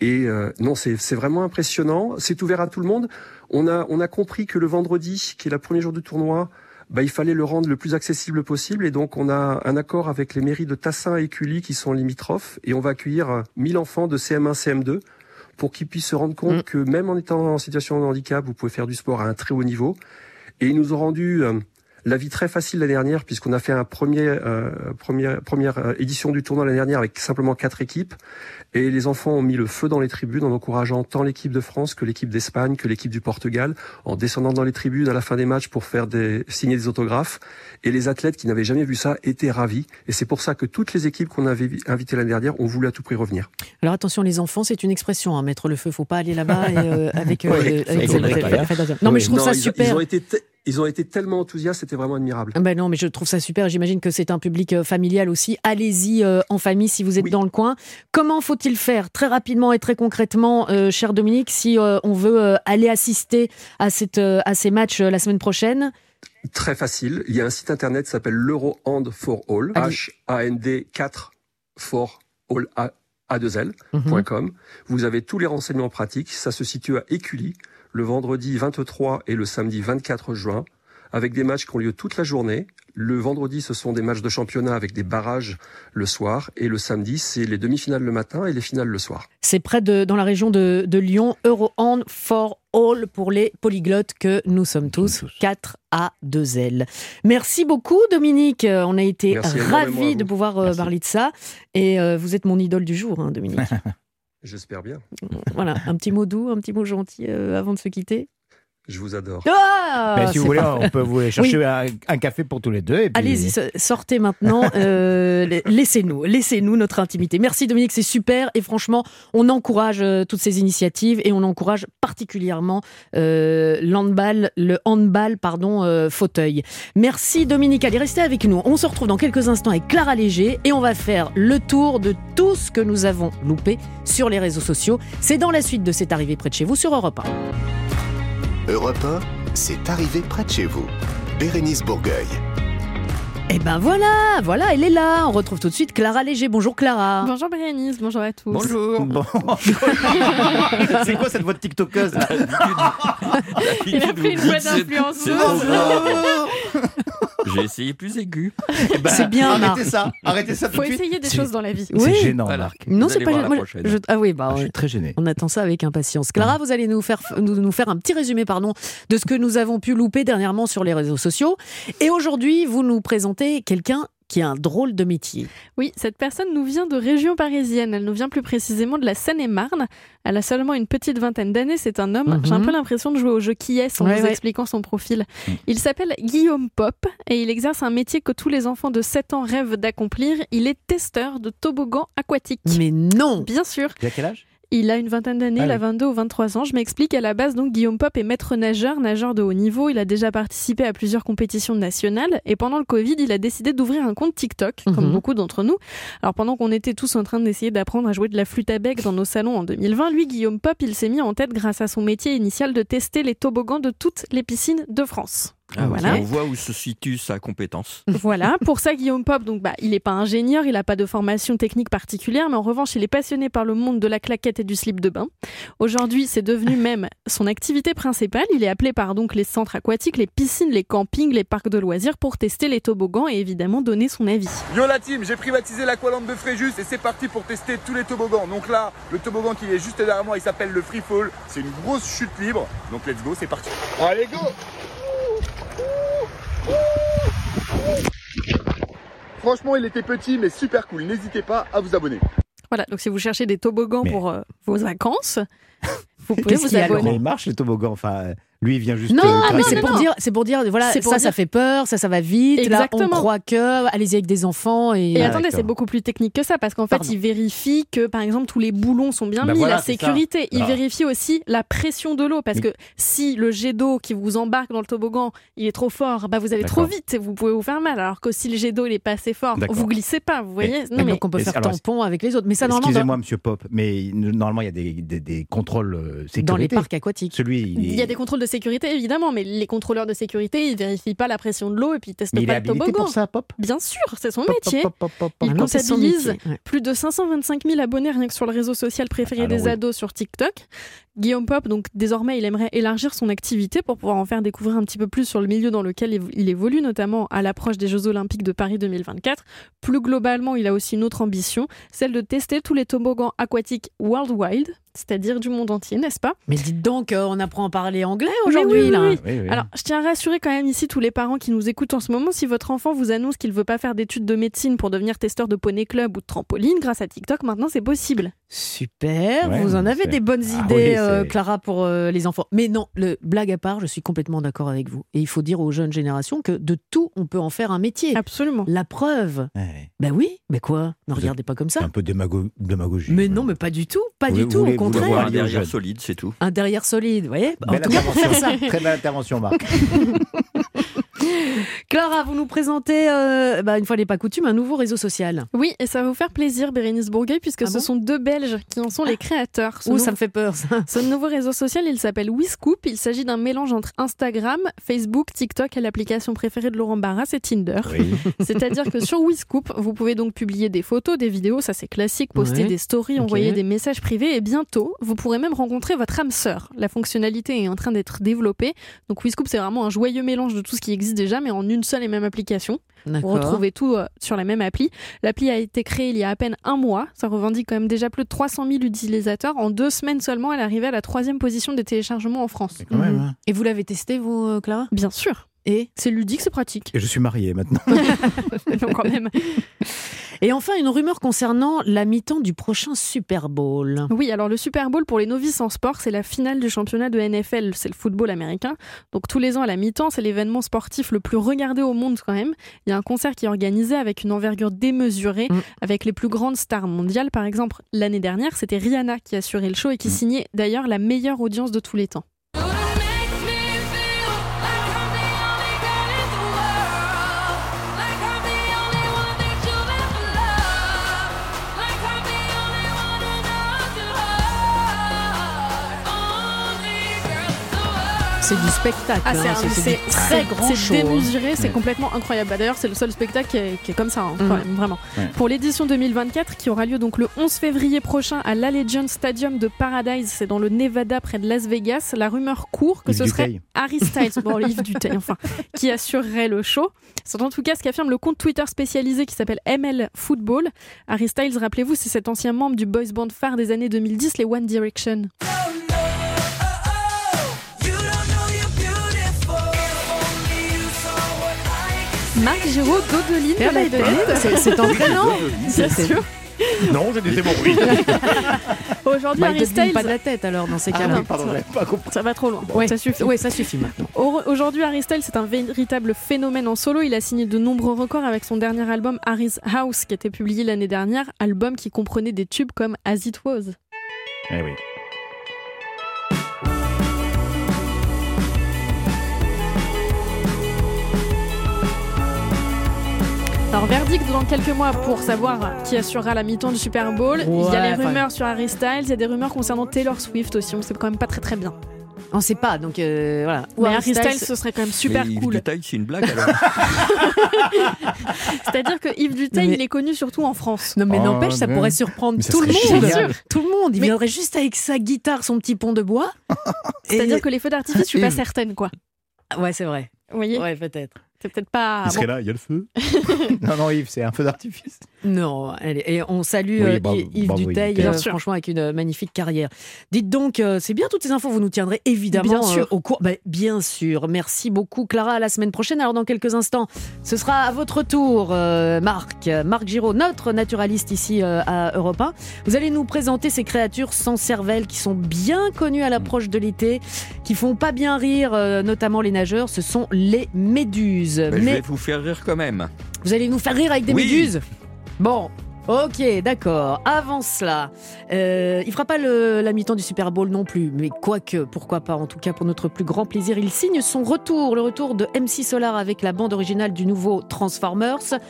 Speaker 5: Et euh, non, c'est c'est vraiment impressionnant. C'est ouvert à tout le monde. On a, on a compris que le vendredi, qui est le premier jour du tournoi, bah, il fallait le rendre le plus accessible possible. Et donc, on a un accord avec les mairies de Tassin et Cully qui sont limitrophes. Et on va accueillir euh, 1000 enfants de CM1, CM2 pour qu'ils puissent se rendre compte
Speaker 1: Mm.
Speaker 5: que même en étant en situation de handicap, vous pouvez faire du sport à un très haut niveau. Et ils nous ont rendu euh, la vie très facile l'année dernière puisqu'on a fait un premier, euh, première, première euh, édition du tournoi l'année dernière avec simplement quatre équipes. Et les enfants ont mis le feu dans les tribunes en encourageant tant l'équipe de France que l'équipe d'Espagne, que l'équipe du Portugal, en descendant dans les tribunes à la fin des matchs pour faire des, signer des autographes. Et les athlètes qui n'avaient jamais vu ça étaient ravis. Et c'est pour ça que toutes les équipes qu'on avait invitées l'année dernière ont voulu à tout prix revenir.
Speaker 1: Alors attention, les enfants, c'est une expression. Hein, mettre le feu, faut pas aller là-bas euh, avec. euh, avec la- la- la. Non, mais je trouve
Speaker 5: Non,
Speaker 1: ça
Speaker 5: ils,
Speaker 1: super.
Speaker 5: Ils ont été, te- ils ont été tellement enthousiastes, c'était vraiment admirable.
Speaker 1: Ben non, mais je trouve ça super. J'imagine que c'est un public euh, familial aussi. Allez-y euh, en famille si vous êtes
Speaker 5: Oui.
Speaker 1: dans le coin. Comment faut-il faire très rapidement et très concrètement, euh, cher Dominique, si euh, on veut aller assister à, cette, à ces matchs la semaine prochaine?
Speaker 5: Très facile. Il y a un site internet qui s'appelle l'Eurohand for All. H-A-N-D 4 for All A, A2L.
Speaker 1: Mhm.
Speaker 5: Vous avez tous les renseignements pratiques. Ça se situe à Écully, le vendredi 23 et le samedi 24 juin, avec des matchs qui ont lieu toute la journée. Le vendredi, ce sont des matchs de championnat avec des barrages le soir. Et le samedi, c'est les demi-finales le matin et les finales le soir.
Speaker 1: C'est près de, dans la région de, de Lyon, Eurohand for All pour les polyglottes que nous sommes tous,
Speaker 2: tous.
Speaker 1: 4 à 2 L. Merci beaucoup Dominique, on a été
Speaker 5: Merci
Speaker 1: ravis de pouvoir euh,
Speaker 2: Merci.
Speaker 1: parler de ça. Et euh, vous êtes mon idole du jour, hein, Dominique. *laughs*
Speaker 5: J'espère bien.
Speaker 1: voilà, un petit mot doux, un petit mot gentil euh, avant de se quitter.
Speaker 5: Je vous adore.
Speaker 1: Ah,
Speaker 2: Mais si
Speaker 1: c'est
Speaker 2: vous voulez,
Speaker 1: parfait.
Speaker 2: on peut vous chercher un, un café pour tous les deux. puis-
Speaker 1: Allez-y, so- sortez maintenant. euh, *laughs* la- laissez-nous, laissez-nous notre intimité. Merci Dominique, c'est super. Et franchement, on encourage euh, toutes ces initiatives et on encourage particulièrement euh, l'handball, le handball, pardon, euh, fauteuil. Merci Dominique. Allez, restez avec nous. On se retrouve dans quelques instants avec Clara Léger et on va faire le tour de tout ce que nous avons loupé sur les réseaux sociaux. C'est dans la suite de C'est arrivé près de chez vous sur Europe 1.
Speaker 4: Europe 1, c'est arrivé près de chez vous. Bérénice Bourgueil.
Speaker 1: Et ben voilà, voilà, elle est là. On retrouve tout de suite Clara Léger. Bonjour Clara.
Speaker 6: Bonjour Bérénice, bonjour à tous.
Speaker 3: Bonjour.
Speaker 2: Bon. *laughs* c'est quoi cette voix de TikTokeuse là?
Speaker 6: Il a pris une voix d'influenceuse. *laughs*
Speaker 3: J'ai essayé plus aigu.
Speaker 2: Eh ben,
Speaker 1: C'est bien, Marc.
Speaker 2: Arrêtez ça, arrêtez ça tout
Speaker 6: Faut
Speaker 2: de suite.
Speaker 6: essayer des choses dans la vie.
Speaker 2: C'est
Speaker 1: Oui.
Speaker 2: gênant,
Speaker 3: Voilà.
Speaker 2: Marc.
Speaker 1: Non, c'est pas moi,
Speaker 3: prochaine.
Speaker 1: je- Ah oui, bah,
Speaker 2: Ah, je suis très gêné.
Speaker 1: on attend ça avec impatience. Clara, vous allez nous faire, nous, nous faire un petit résumé pardon, de ce que nous avons pu louper dernièrement sur les réseaux sociaux. Et aujourd'hui, vous nous présentez quelqu'un qui a un drôle de métier.
Speaker 6: Oui, cette personne nous vient de région parisienne. Elle nous vient plus précisément de la Seine-et-Marne. Elle a seulement une petite vingtaine d'années. C'est un homme.
Speaker 1: Mhm.
Speaker 6: J'ai un peu l'impression de jouer au jeu qui est en
Speaker 1: Ouais,
Speaker 6: vous
Speaker 1: ouais.
Speaker 6: expliquant son profil.
Speaker 2: Mhm.
Speaker 6: Il s'appelle Guillaume Pop et il exerce un métier que tous les enfants de 7 ans rêvent d'accomplir. Il est testeur de toboggan aquatique.
Speaker 1: Mais non
Speaker 6: Bien sûr.
Speaker 2: Il a quel âge?
Speaker 6: Il a une vingtaine d'années,
Speaker 2: Ah
Speaker 6: il a
Speaker 2: oui.
Speaker 6: 22 ou 23 ans. Je m'explique, à la base, donc, Guillaume Pop est maître nageur, nageur de haut niveau. Il a déjà participé à plusieurs compétitions nationales. Et pendant le Covid, il a décidé d'ouvrir un compte TikTok, comme
Speaker 1: Mhm.
Speaker 6: beaucoup d'entre nous. Alors, pendant qu'on était tous en train d'essayer d'apprendre à jouer de la flûte à bec dans nos salons en 2020, lui, Guillaume Pop, il s'est mis en tête, grâce à son métier initial, de tester les toboggans de toutes les piscines de France.
Speaker 3: Ah,
Speaker 6: Voilà.
Speaker 3: On voit où se situe sa compétence. *laughs*
Speaker 6: Voilà, pour ça Guillaume Pop, donc bah, il n'est pas ingénieur, il n'a pas de formation technique particulière, mais en revanche il est passionné par le monde de la claquette et du slip de bain. Aujourd'hui c'est devenu *laughs* même son activité principale, il est appelé par donc les centres aquatiques, les piscines, les campings, les parcs de loisirs pour tester les toboggans et évidemment donner son avis.
Speaker 7: Yo la team, j'ai privatisé l'Aqualand de Fréjus et c'est parti pour tester tous les toboggans. Donc là, le toboggan qui est juste derrière moi, il s'appelle le Free Fall. C'est une grosse chute libre. Donc let's go, c'est parti. Allez go Franchement, il était petit mais super cool. N'hésitez pas à vous abonner.
Speaker 6: Voilà, donc si vous cherchez des toboggans
Speaker 2: Mais-
Speaker 6: pour euh, vos vacances, vous *laughs* pouvez vous abonner.
Speaker 2: Mais il marche les toboggans. Enfin, euh, lui, il vient juste.
Speaker 1: Non,
Speaker 2: euh,
Speaker 1: mais
Speaker 2: craquer.
Speaker 1: c'est
Speaker 6: non,
Speaker 1: pour
Speaker 6: non.
Speaker 1: dire, c'est pour dire, voilà,
Speaker 6: C'est pour
Speaker 1: ça,
Speaker 6: dire-
Speaker 1: ça fait peur, ça, ça va vite.
Speaker 6: Exactement.
Speaker 1: Là, on croit que, allez-y avec des enfants et.
Speaker 6: Et
Speaker 2: Ah,
Speaker 6: attendez, c'est beaucoup plus technique que ça parce qu'en fait, il vérifie que, par exemple, tous les boulons sont bien
Speaker 2: Bah
Speaker 6: mis,
Speaker 2: voilà,
Speaker 6: la sécurité. Il
Speaker 2: Ah.
Speaker 6: vérifie aussi la pression de l'eau parce
Speaker 2: Mais-
Speaker 6: que si le jet d'eau qui vous embarque dans le toboggan, il est trop fort, bah vous allez trop vite et vous pouvez vous faire mal. Alors que si le jet d'eau il est pas assez fort, vous glissez pas. Vous voyez
Speaker 1: Et
Speaker 6: Non mais
Speaker 1: donc on peut
Speaker 2: Mais
Speaker 1: faire
Speaker 2: alors,
Speaker 1: tampon avec les autres. Mais ça, normalement,
Speaker 2: Excusez-moi, monsieur Pop, mais normalement, il y a des, des- des contrôles euh, sécurité.
Speaker 1: dans, dans les parcs aquatiques.
Speaker 2: Celui, il,
Speaker 6: il y a des contrôles de sécurité évidemment, mais les contrôleurs de sécurité ils vérifient pas la pression de l'eau et puis ils testent
Speaker 2: mais il est
Speaker 6: pas le toboggan.
Speaker 2: pour ça, Pop
Speaker 6: Bien sûr, c'est son
Speaker 2: Pop,
Speaker 6: métier.
Speaker 2: pop, pop.
Speaker 6: Il
Speaker 1: Ah
Speaker 6: comptabilise
Speaker 1: métier,
Speaker 6: plus de 525 000 abonnés rien que sur le réseau social préféré
Speaker 2: Alors
Speaker 6: des
Speaker 2: oui.
Speaker 6: ados sur TikTok. Guillaume Pop, donc désormais, il aimerait élargir son activité pour pouvoir en faire découvrir un petit peu plus sur le milieu dans lequel il- il évolue, notamment à l'approche des Jeux Olympiques de Paris 2024. Plus globalement, il a aussi une autre ambition, celle de tester tous les toboggans aquatiques worldwide, c'est-à-dire du monde entier, n'est-ce pas?
Speaker 1: Mais dites donc, euh, on apprend à parler anglais aujourd'hui,
Speaker 6: oui, oui,
Speaker 1: là.
Speaker 6: oui.
Speaker 2: Oui, oui.
Speaker 6: Alors, je tiens à rassurer quand même ici tous les parents qui nous écoutent en ce moment. Si votre enfant vous annonce qu'il veut pas faire d'études de médecine pour devenir testeur de poney club ou de trampoline, grâce à TikTok, maintenant c'est possible.
Speaker 1: Super,
Speaker 2: Ouais,
Speaker 1: vous en avez des bonnes
Speaker 2: Ah
Speaker 1: idées,
Speaker 2: oui,
Speaker 1: euh, Clara, pour euh, les enfants. Mais non, le blague à part, je suis complètement d'accord avec vous. Et il faut dire aux jeunes générations que de tout, on peut en faire un métier.
Speaker 6: Absolument.
Speaker 1: La preuve.
Speaker 2: Ouais,
Speaker 1: Ben oui, mais quoi? Ne regardez pas comme
Speaker 2: C'est
Speaker 1: ça.
Speaker 2: un peu démago- démagogie.
Speaker 1: Mais non, mais pas du tout, pas
Speaker 2: Vous
Speaker 1: du tout, au contraire.
Speaker 3: un derrière solide, c'est tout.
Speaker 1: Un derrière solide, vous voyez En
Speaker 2: Belle
Speaker 1: tout cas, pour *laughs* faire ça.
Speaker 2: intervention. Très belle intervention, Marc. *laughs*
Speaker 1: Clara, vous nous présentez, euh, bah, une fois n'est pas coutume, un nouveau réseau social.
Speaker 6: Oui, et ça va vous faire plaisir, Bérénice Bourgueil, puisque
Speaker 1: Ah
Speaker 6: ce
Speaker 1: bon
Speaker 6: sont deux Belges qui en sont les créateurs.
Speaker 1: Ouh, ça me fait peur, ça. *laughs*
Speaker 6: ce nouveau réseau social, il s'appelle Wiscoop. Il s'agit d'un mélange entre Instagram, Facebook, TikTok et l'application préférée de Laurent Barras, c'est Tinder.
Speaker 2: Oui. *laughs*
Speaker 6: C'est-à-dire que sur Wiscoop, vous pouvez donc publier des photos, des vidéos, ça c'est classique, poster
Speaker 1: Ouais.
Speaker 6: des stories, envoyer des messages privés et bientôt, vous pourrez même rencontrer votre âme sœur. La fonctionnalité est en train d'être développée. Donc Wiscoop, c'est vraiment un joyeux mélange de tout ce qui existe déjà, mais en une seule et même application. Vous retrouvez tout euh, sur la même appli. L'appli a été créée il y a à peine un mois. Ça revendique quand même déjà plus de 300 000 utilisateurs. En deux semaines seulement, elle est arrivée à la troisième position des téléchargements en France.
Speaker 2: Même.
Speaker 1: Mhm.
Speaker 2: hein.
Speaker 1: Et vous l'avez testé, vous, euh, Clara?
Speaker 6: Bien sûr.
Speaker 1: Et
Speaker 6: C'est ludique, c'est pratique.
Speaker 2: Et je suis marié maintenant. *laughs* *laughs*
Speaker 6: Donc quand même.
Speaker 1: Et enfin, une rumeur concernant la mi-temps du prochain Super Bowl.
Speaker 6: Oui, alors le Super Bowl pour les novices en sport, c'est la finale du championnat de NFL, c'est le football américain. Donc tous les ans à la mi-temps, c'est l'événement sportif le plus regardé au monde quand même. Il y a un concert qui est organisé avec une envergure démesurée,
Speaker 1: Mm.
Speaker 6: avec les plus grandes stars mondiales. Par exemple, l'année dernière, c'était Rihanna qui assurait le show et qui
Speaker 2: Mm.
Speaker 6: signait d'ailleurs la meilleure audience de tous les temps.
Speaker 1: C'est du spectacle.
Speaker 6: Ah, c'est
Speaker 1: hein, c'est très grand
Speaker 6: c'est
Speaker 1: hein.
Speaker 6: démesuré, c'est
Speaker 2: Ouais.
Speaker 6: complètement incroyable. Bah, D'ailleurs, c'est le seul spectacle qui est, qui est comme ça, hein,
Speaker 1: Mhm.
Speaker 6: quand même, vraiment.
Speaker 2: Ouais.
Speaker 6: Pour l'édition 2024, qui aura lieu donc le 11 février prochain à l'Allegiant Stadium de Paradise, c'est dans le Nevada près de Las Vegas, la rumeur court que
Speaker 2: Yves
Speaker 6: ce serait
Speaker 2: Duteil.
Speaker 6: Harry Styles, bon, Yves *laughs* Duteil, enfin, qui assurerait le show. C'est en tout cas ce qu'affirme le compte Twitter spécialisé qui s'appelle ML Football. Harry Styles, rappelez-vous, c'est cet ancien membre du boys band phare des années 2010, les One Direction. Marc Giraud, Dodeline de la tête.
Speaker 1: C'est- entraînant.
Speaker 6: Bien sûr.
Speaker 2: Non, j'ai bon, oui. *laughs*
Speaker 6: Aujourd'hui,
Speaker 1: Bah,
Speaker 6: Harry Styles.
Speaker 1: pas de la tête alors dans ces
Speaker 2: Ah
Speaker 1: cas-là.
Speaker 2: compris.
Speaker 6: Ça va trop loin.
Speaker 1: Ouais.
Speaker 6: Ça suffit.
Speaker 1: Ouais, ça suffit *laughs* maintenant.
Speaker 6: Au- Aujourd'hui, Harry Styles, c'est un véritable phénomène en solo. Il a signé de nombreux records avec son dernier album Harry's House, qui a été publié l'année dernière. Album qui comprenait des tubes comme As It Was.
Speaker 2: Eh oui.
Speaker 6: Alors, verdict dans quelques mois pour savoir qui assurera la mi-temps du Super Bowl. il y a les rumeurs sur Harry Styles, il y a des rumeurs concernant Taylor Swift aussi. On sait quand même pas très très bien.
Speaker 1: On sait pas, donc euh, voilà. Ou
Speaker 6: Mais
Speaker 1: Harry
Speaker 6: Styles,
Speaker 1: Styles-
Speaker 6: ce serait quand même super
Speaker 3: Mais Yves
Speaker 6: cool.
Speaker 3: Duteil, c'est une blague alors *laughs*
Speaker 6: C'est-à-dire que Yves Duteil,
Speaker 1: Mais-
Speaker 6: il est connu surtout en France.
Speaker 1: Non mais
Speaker 2: Oh,
Speaker 1: n'empêche, ça
Speaker 2: mais-
Speaker 1: pourrait surprendre
Speaker 2: ça
Speaker 1: tout le monde.
Speaker 2: génial.
Speaker 1: Tout le monde. Il
Speaker 6: Mais-
Speaker 1: viendrait juste avec sa guitare, son petit pont de bois.
Speaker 6: C'est-à-dire
Speaker 1: Et-
Speaker 6: que les feux d'artifice, je suis pas certaine, quoi.
Speaker 1: Ouais, c'est vrai.
Speaker 6: Vous voyez
Speaker 1: Ouais, peut-être.
Speaker 6: C'est peut-être pas.
Speaker 2: Il serait
Speaker 6: bon.
Speaker 2: là, il y a le feu. *laughs* non, non, Yves, c'est un feu d'artifice.
Speaker 1: Non, allez, et on salue
Speaker 2: Oui,
Speaker 1: euh, Yves
Speaker 2: bravo,
Speaker 1: Duteil, euh, franchement, avec une euh, magnifique carrière. Dites donc, euh, c'est bien toutes ces infos, vous nous tiendrez évidemment
Speaker 6: Bien sûr.
Speaker 1: euh, au cours. Bah, bien sûr, merci beaucoup Clara, à la semaine prochaine. Alors dans quelques instants, ce sera à votre tour, euh, Marc, Marc Giraud, notre naturaliste ici euh, à Europe 1. Vous allez nous présenter ces créatures sans cervelle qui sont bien connues à l'approche de l'été, qui font pas bien rire, euh, notamment les nageurs, ce sont les méduses.
Speaker 3: Ben, Je
Speaker 1: Mais
Speaker 3: vais vous faire rire quand même.
Speaker 1: vous allez nous faire rire avec des
Speaker 3: Oui.
Speaker 1: méduses? Bon. Ok, d'accord. Avant cela, euh, il fera pas la mi-temps du Super Bowl non plus, mais quoique, pourquoi pas, en tout cas pour notre plus grand plaisir, il signe son retour, le retour de MC Solar avec la bande originale du nouveau Transformers.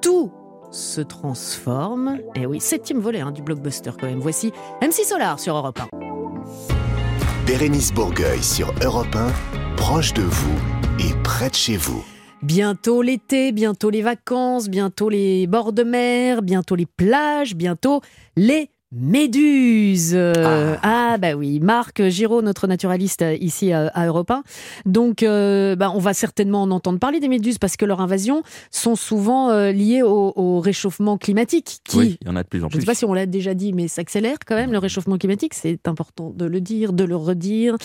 Speaker 1: Tout se transforme. Et oui, septième volet hein, du blockbuster quand même. Voici MC Solar sur Europe 1.
Speaker 4: Bérénice Bourgueil sur Europe 1, proche de vous et près de chez vous.
Speaker 1: Bientôt l'été, bientôt les vacances, bientôt les bords de mer, bientôt les plages, bientôt les méduses. Euh, Ah, bah oui, Marc Giraud, notre naturaliste euh, ici euh, à Europe 1. Donc euh, bah, on va certainement en entendre parler des méduses parce que leurs invasions sont souvent euh, liées au, au réchauffement climatique qui,
Speaker 3: Oui, il y en a de plus en
Speaker 1: je ne
Speaker 3: plus.
Speaker 1: sais pas si on l'a déjà dit, mais s'accélère quand même le réchauffement climatique. C'est important de le dire, de le redire.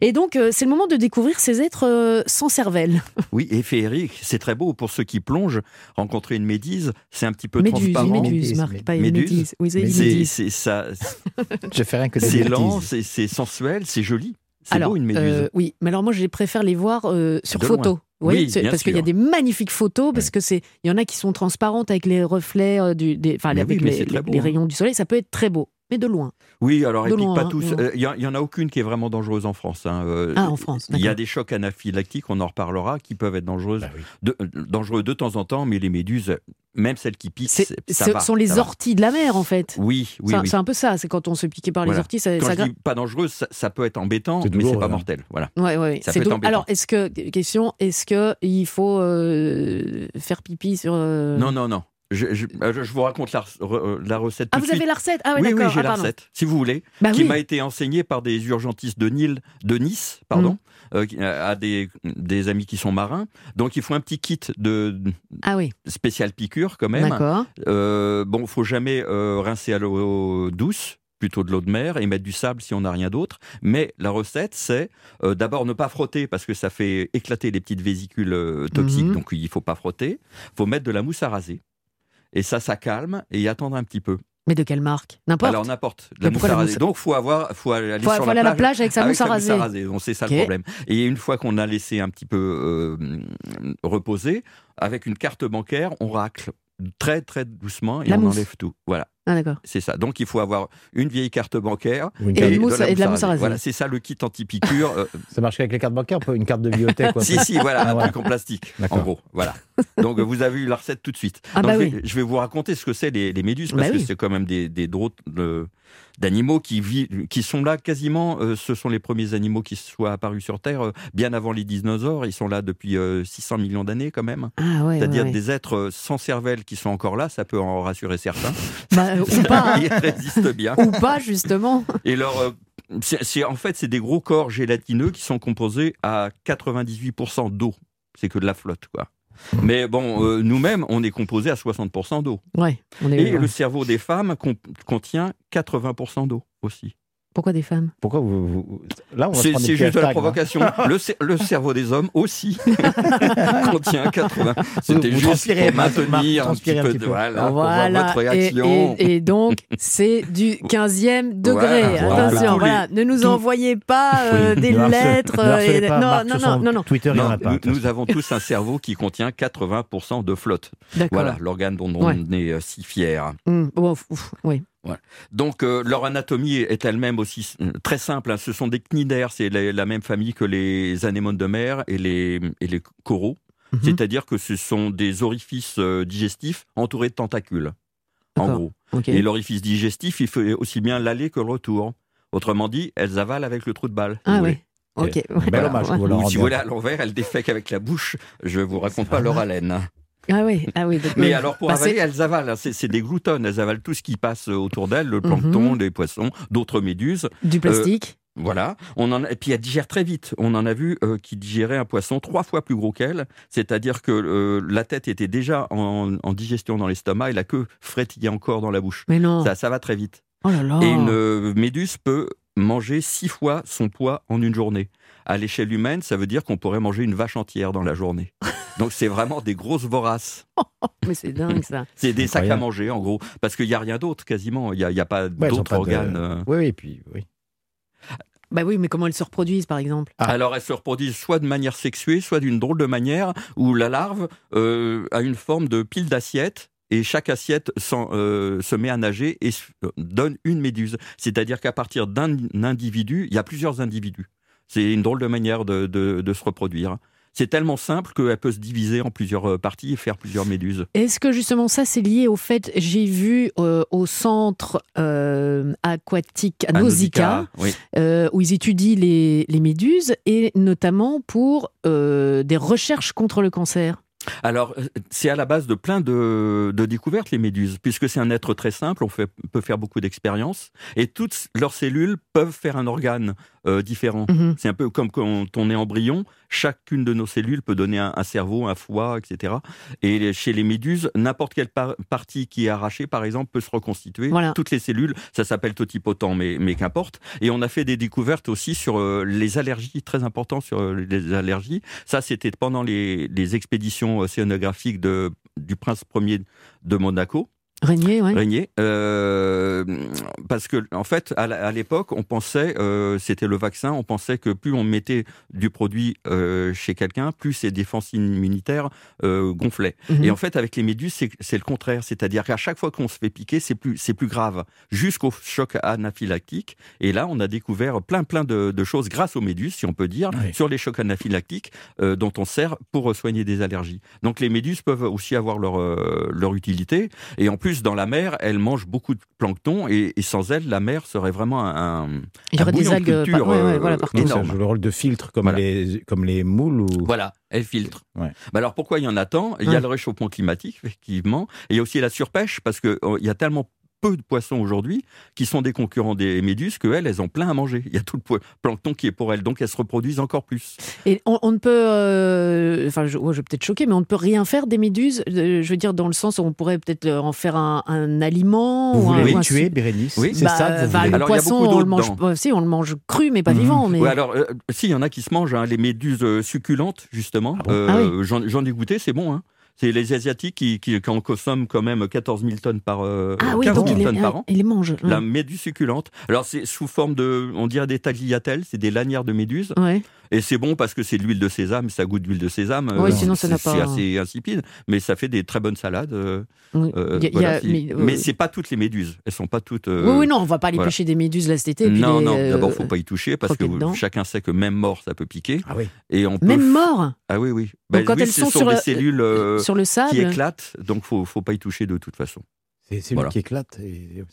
Speaker 1: Et donc, euh, c'est le moment de découvrir ces êtres sans cervelle. *laughs*
Speaker 3: Oui, et féerique, c'est très beau pour ceux qui plongent. Rencontrer une médise, c'est un petit peu
Speaker 1: Méduse,
Speaker 3: transparent.
Speaker 1: méduse,
Speaker 2: Méduse,
Speaker 1: Marc,
Speaker 2: méduse.
Speaker 1: pas une
Speaker 3: Méduse.
Speaker 1: Oui, c'est
Speaker 3: ça, *laughs*
Speaker 2: Je fais rien que
Speaker 3: c'est lent, c'est sensuel, c'est joli. C'est beau une méduse.
Speaker 1: euh, oui, mais alors moi, je préfère les voir euh, sur
Speaker 3: De
Speaker 1: photo.
Speaker 3: loin. Oui, bien
Speaker 1: parce qu'il y a des magnifiques photos, parce que c'est, il y en a qui sont transparentes avec les reflets euh, du, des, enfin, avec
Speaker 3: oui,
Speaker 1: les,
Speaker 3: beau, hein.
Speaker 1: rayons du soleil, ça peut être très beau, mais de loin.
Speaker 3: Oui, alors ils piquent pas
Speaker 1: hein,
Speaker 3: tous. Il y, en a aucune qui est vraiment dangereuse en France. hein. Euh,
Speaker 1: Ah, en France,
Speaker 3: Il y a des chocs anaphylactiques, on en reparlera, qui peuvent être dangereuses,
Speaker 2: Bah oui.
Speaker 3: de, dangereux de temps en temps, mais les méduses, même celles qui piquent, ça
Speaker 1: Ce
Speaker 3: va,
Speaker 1: sont les
Speaker 3: ça va.
Speaker 1: orties de la mer, en fait.
Speaker 3: Oui, oui,
Speaker 1: c'est,
Speaker 3: oui.
Speaker 1: c'est un peu ça, c'est quand on se piquait par les orties, ça,
Speaker 3: Quand
Speaker 1: ça
Speaker 3: je
Speaker 1: gra-
Speaker 3: dis pas dangereuse, ça, ça peut être embêtant,
Speaker 2: C'est
Speaker 3: mais c'est pas mortel. Voilà.
Speaker 1: Ouais, ouais, ouais.
Speaker 3: Ça
Speaker 1: C'est
Speaker 3: peut être.
Speaker 1: Alors, est-ce que question, est-ce que il faut euh, faire pipi sur euh,
Speaker 3: Non, non, non. Je, je- euh, je vous raconte la, re- la recette
Speaker 1: Ah,
Speaker 3: de
Speaker 1: vous avez
Speaker 3: suite.
Speaker 1: la recette? Ah, ouais,
Speaker 3: oui, oui, j'ai
Speaker 1: Ah,
Speaker 3: la recette, si vous voulez,
Speaker 1: Bah
Speaker 3: qui
Speaker 1: oui.
Speaker 3: m'a été enseignée par des urgentistes de, Nil, de Nice, pardon, euh, qui- à des, des amis qui sont marins. Donc, il faut un petit kit de
Speaker 1: Ah oui,
Speaker 3: spécial piqûre quand même.
Speaker 1: d'accord.
Speaker 3: Euh, bon, faut jamais euh, rincer à l'eau douce plutôt de l'eau de mer et mettre du sable si on n'a rien d'autre. Mais la recette, c'est euh, d'abord ne pas frotter parce que ça fait éclater les petites vésicules euh, toxiques,
Speaker 1: Mhm.
Speaker 3: donc il faut pas frotter. faut mettre de la mousse à raser. Et ça, ça calme et y attendre un petit peu.
Speaker 1: Mais de quelle marque? N'importe.
Speaker 3: Alors n'importe, de la mousse à raser.
Speaker 1: mousse-
Speaker 3: Donc faut avoir, faut aller
Speaker 1: faut,
Speaker 3: sur
Speaker 1: faut
Speaker 3: la plage
Speaker 1: avec sa
Speaker 3: avec
Speaker 1: mousse à raser.
Speaker 3: Donc c'est ça le problème. Et une fois qu'on a laissé un petit peu euh, reposer, avec une carte bancaire, on racle très très doucement et
Speaker 1: La
Speaker 3: on
Speaker 1: mousse.
Speaker 3: enlève tout. Voilà,
Speaker 1: Ah d'accord.
Speaker 3: c'est ça. Donc il faut avoir une vieille carte bancaire
Speaker 1: Et
Speaker 3: la
Speaker 1: de la mousse à raser.
Speaker 3: Voilà, c'est ça le kit anti-piqûre. euh, *laughs*
Speaker 2: Ça marche avec les cartes bancaires, une carte de bibliothèque. Quoi. *laughs*
Speaker 3: si si, voilà,
Speaker 2: Ah,
Speaker 3: un
Speaker 2: voilà.
Speaker 3: truc en plastique. En
Speaker 2: D'accord.
Speaker 3: gros, voilà. Donc vous avez eu la recette tout de suite.
Speaker 1: Ah
Speaker 3: Donc,
Speaker 1: bah
Speaker 3: je,
Speaker 1: oui.
Speaker 3: vais, je vais vous raconter ce que c'est les, les méduses parce
Speaker 1: Bah
Speaker 3: que
Speaker 1: oui.
Speaker 3: c'est quand même des, des drôles de- d'animaux qui vivent, qui sont là quasiment. euh, ce sont les premiers animaux qui soient apparus sur Terre euh, bien avant les dinosaures. Ils sont là depuis euh, 600 millions d'années quand même.
Speaker 1: Ah ouais.
Speaker 3: C'est-à-dire
Speaker 1: ouais, ouais.
Speaker 3: des êtres euh, sans cervelle qui sont encore là. Ça peut en rassurer certains.
Speaker 1: Bah, euh, ou pas. hein.
Speaker 3: Ils résistent bien.
Speaker 1: ou pas justement.
Speaker 3: Et leur, c'est, en fait, c'est des gros corps gélatineux qui sont composés à 98% d'eau. C'est que de la flotte, quoi. Mais bon, euh, nous-mêmes, on est composé à 60% d'eau.
Speaker 1: Ouais. On est.
Speaker 3: Et le cerveau des femmes con- contient 80% d'eau aussi.
Speaker 1: Pourquoi des femmes?
Speaker 2: Pourquoi vous, vous- Là, on va se
Speaker 3: C'est c'est juste de la
Speaker 2: là.
Speaker 3: provocation. *laughs* le, cer- le cerveau des hommes aussi *laughs* contient 80. C'était
Speaker 2: vous
Speaker 3: juste pour maintenir un petit
Speaker 2: un
Speaker 3: peu
Speaker 2: petit
Speaker 3: de
Speaker 2: peu.
Speaker 3: voilà, pour voir
Speaker 1: Voilà.
Speaker 3: votre
Speaker 1: Et,
Speaker 3: réaction.
Speaker 1: et- et donc, c'est du *laughs* 15e degré.
Speaker 3: Voilà.
Speaker 1: Attention, voilà. Ne nous envoyez pas euh,
Speaker 2: Oui,
Speaker 1: des
Speaker 2: ne
Speaker 1: lettres.
Speaker 2: ne
Speaker 1: euh,
Speaker 2: harcelez
Speaker 1: et-
Speaker 2: pas
Speaker 1: non,
Speaker 2: Marc
Speaker 1: non, non, non, non.
Speaker 2: Twitter, il n'y en
Speaker 3: Non,
Speaker 2: a pas.
Speaker 3: nous, nous avons tous un cerveau qui contient 80% de flotte.
Speaker 1: D'accord.
Speaker 3: Voilà, l'organe dont on
Speaker 1: Ouais.
Speaker 3: est euh, si fier.
Speaker 1: Bon, ouf, oui.
Speaker 3: Donc euh, leur anatomie est elle-même aussi euh, très simple. hein. Ce sont des cnidaires, c'est la, la même famille que les anémones de mer et les, et les coraux.
Speaker 1: Mhm.
Speaker 3: C'est-à-dire que ce sont des orifices euh, digestifs entourés de tentacules, en gros. Et l'orifice digestif, il fait aussi bien l'aller que le retour. Autrement dit, elles avalent avec le trou de balle.
Speaker 1: Ah ouais. Ok.
Speaker 2: Bel hommage.
Speaker 3: Ou si vous voulez à l'envers, elles défèquent avec la bouche. Je vous raconte pas leur haleine.
Speaker 1: Ah oui. Ah oui. donc,
Speaker 3: Mais
Speaker 1: euh,
Speaker 3: alors pour
Speaker 1: bah,
Speaker 3: avaler, elles avalent. hein. C'est des gloutonnes. Elles avalent tout ce qui passe autour d'elles, le plancton,
Speaker 1: Mhm.
Speaker 3: les poissons, d'autres méduses.
Speaker 1: du plastique.
Speaker 3: Voilà. On en, et puis elles digèrent très vite. On en a vu euh, qui digéraient un poisson trois fois plus gros qu'elle. C'est-à-dire que euh, la tête était déjà en, en digestion dans l'estomac et la queue frétillait encore dans la bouche.
Speaker 1: Mais non.
Speaker 3: Ça, ça va très vite.
Speaker 1: Oh là là.
Speaker 3: Et une euh, méduse peut manger six fois son poids en une journée. À l'échelle humaine, ça veut dire qu'on pourrait manger une vache entière dans la journée. Donc c'est vraiment des grosses voraces. *laughs*
Speaker 1: Mais c'est dingue ça. *laughs*
Speaker 3: C'est des sacs à manger en gros, parce qu'il n'y a rien d'autre quasiment. Il n'y a, il y a pas
Speaker 2: Ouais,
Speaker 3: d'autres
Speaker 2: de-
Speaker 3: organes. euh.
Speaker 2: Oui, oui, puis oui.
Speaker 1: Bah oui, mais comment elles se reproduisent par exemple?
Speaker 2: Ah.
Speaker 3: Alors elles se reproduisent soit de manière sexuée, soit d'une drôle de manière où la larve euh, a une forme de pile d'assiettes. Et chaque assiette euh, se met à nager et donne une méduse. C'est-à-dire qu'à partir d'un individu, il y a plusieurs individus. C'est une drôle de manière de, de- de se reproduire. C'est tellement simple qu'elle peut se diviser en plusieurs euh, parties et faire plusieurs méduses.
Speaker 1: Est-ce que justement ça c'est lié au fait, j'ai vu euh, au centre euh, aquatique à Nausicaa,
Speaker 3: oui.
Speaker 1: euh, où ils étudient les, les méduses et notamment pour des recherches contre le cancer.
Speaker 3: Alors, c'est à la base de plein de, de découvertes, les méduses, puisque c'est un être très simple, on fait, peut faire beaucoup d'expériences, et toutes leurs cellules peuvent faire un organe euh, différent.
Speaker 1: Mhm.
Speaker 3: C'est un peu comme quand on est embryon, chacune de nos cellules peut donner un, un cerveau, un foie, etc. Et chez les méduses, n'importe quelle par- partie qui est arrachée, par exemple, peut se reconstituer.
Speaker 1: Voilà.
Speaker 3: Toutes les cellules, ça s'appelle totipotent, mais, mais qu'importe. Et on a fait des découvertes aussi sur euh, les allergies, très important sur euh, les allergies. Ça, c'était pendant les, les expéditions océanographiques de, du prince premier de Monaco.
Speaker 1: Régnier, ouais.
Speaker 3: Régnier, euh, parce que en fait, à l'époque, on pensait, euh, c'était le vaccin, on pensait que plus on mettait du produit euh, chez quelqu'un, plus ses défenses immunitaires euh, gonflaient.
Speaker 1: Mhm.
Speaker 3: Et en fait, avec les méduses, c'est le contraire, c'est-à-dire qu'à chaque fois qu'on se fait piquer, c'est plus, c'est plus grave, jusqu'au choc anaphylactique. Et là, on a découvert plein, plein de, de choses grâce aux méduses, si on peut dire,
Speaker 2: Oui.
Speaker 3: sur les chocs anaphylactiques euh, dont on sert pour soigner des allergies. Donc les méduses peuvent aussi avoir leur, euh, leur utilité. Et en plus, dans la mer, elles mangent beaucoup de plancton et, et sans elles, la mer serait vraiment un, un-
Speaker 1: Il y aurait des
Speaker 3: bouillon de
Speaker 1: algues
Speaker 3: culture,
Speaker 1: par- ouais, ouais,
Speaker 3: euh,
Speaker 1: voilà, partout.
Speaker 2: Donc, ça joue le rôle de filtre comme,
Speaker 3: Voilà.
Speaker 2: les, comme les moules ou...
Speaker 3: Voilà, elles filtrent.
Speaker 2: Ouais.
Speaker 3: Bah alors pourquoi il y en a tant? Il y
Speaker 1: Ouais.
Speaker 3: a le réchauffement climatique, effectivement, et il y a aussi la surpêche, parce qu'il y a tellement peu de poissons aujourd'hui qui sont des concurrents des méduses qu'elles, elles ont plein à manger. Il y a tout le plancton qui est pour elles, donc elles se reproduisent encore plus.
Speaker 1: Et on, on ne peut, euh, enfin, je, ouais, je vais peut-être choquer, mais on ne peut rien faire des méduses. euh, je veux dire, dans le sens où on pourrait peut-être euh, en faire un, un aliment.
Speaker 2: Vous
Speaker 1: ou
Speaker 2: voulez
Speaker 1: un,
Speaker 2: tuer, Bérénice
Speaker 3: Oui.
Speaker 2: C'est
Speaker 1: Bah,
Speaker 2: ça que vous
Speaker 1: bah,
Speaker 2: voulez
Speaker 1: le
Speaker 3: Alors, il y a
Speaker 1: poisson,
Speaker 3: beaucoup
Speaker 1: on le mange. si, on le mange cru, mais pas
Speaker 2: Mhm.
Speaker 1: vivant. Mais
Speaker 3: Ouais, alors, euh, si, il y en a qui se mangent, hein, les méduses succulentes, justement.
Speaker 2: Ah bon?
Speaker 3: Euh,
Speaker 1: Ah
Speaker 3: J'en j'en ai goûté, c'est bon. Hein. C'est les Asiatiques qui, qui, qui en consomment quand même 14 000 tonnes par, euh,
Speaker 1: ah oui,
Speaker 3: 15
Speaker 1: donc
Speaker 3: 000
Speaker 1: il
Speaker 3: tonnes
Speaker 1: les,
Speaker 3: par an.
Speaker 1: il les mange.
Speaker 3: La méduse succulente. Alors, c'est sous forme de, on dirait des tagliatelles, c'est des lanières de méduse.
Speaker 1: Ouais.
Speaker 3: Et c'est bon parce que c'est de l'huile de sésame, ça goûte d'huile de sésame.
Speaker 1: Oui,
Speaker 3: Euh,
Speaker 1: sinon, ça
Speaker 3: c'est-
Speaker 1: n'a pas-
Speaker 3: C'est assez insipide, mais ça fait des très bonnes salades. euh,
Speaker 1: Oui.
Speaker 3: euh,
Speaker 1: a-
Speaker 3: voilà,
Speaker 1: a- mais,
Speaker 3: mais
Speaker 1: euh,
Speaker 3: c'est pas toutes les méduses. Elles sont pas toutes. euh,
Speaker 1: oui, oui, non, on va pas aller
Speaker 3: voilà.
Speaker 1: pêcher des méduses là cet été.
Speaker 3: non,
Speaker 1: les,
Speaker 3: non,
Speaker 1: euh,
Speaker 3: d'abord, faut pas y toucher parce que
Speaker 1: dedans.
Speaker 3: chacun sait que même mort, ça peut piquer.
Speaker 2: Ah oui.
Speaker 3: Et on peut
Speaker 1: Même mort?
Speaker 3: Ah oui, oui. Bah
Speaker 1: quand
Speaker 3: oui,
Speaker 1: elles sont
Speaker 3: sont,
Speaker 1: sur
Speaker 3: des
Speaker 1: le-
Speaker 3: cellules euh,
Speaker 1: sur le
Speaker 3: qui
Speaker 1: sable.
Speaker 3: éclatent, donc faut, faut pas y toucher de toute façon.
Speaker 2: C'est
Speaker 3: Voilà.
Speaker 2: qui éclate,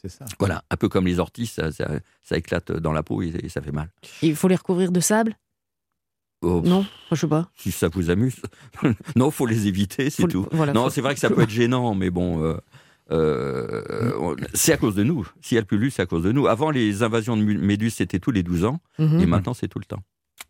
Speaker 2: c'est ça.
Speaker 3: Voilà, un peu comme les orties, ça, ça, ça éclate dans la peau et, et ça fait mal.
Speaker 1: Il faut les recouvrir de sable?
Speaker 3: Oh,
Speaker 1: Non, je sais pas.
Speaker 3: Si ça vous amuse. *laughs* non, faut les éviter, c'est tout.
Speaker 1: voilà,
Speaker 3: non, c'est vrai que ça peut être gênant, mais bon, euh, euh, c'est à cause de nous. Si elle pollue, c'est à cause de nous. Avant, les invasions de méduses, c'était tous les 12 ans,
Speaker 1: Mhm.
Speaker 3: et maintenant, c'est tout le temps.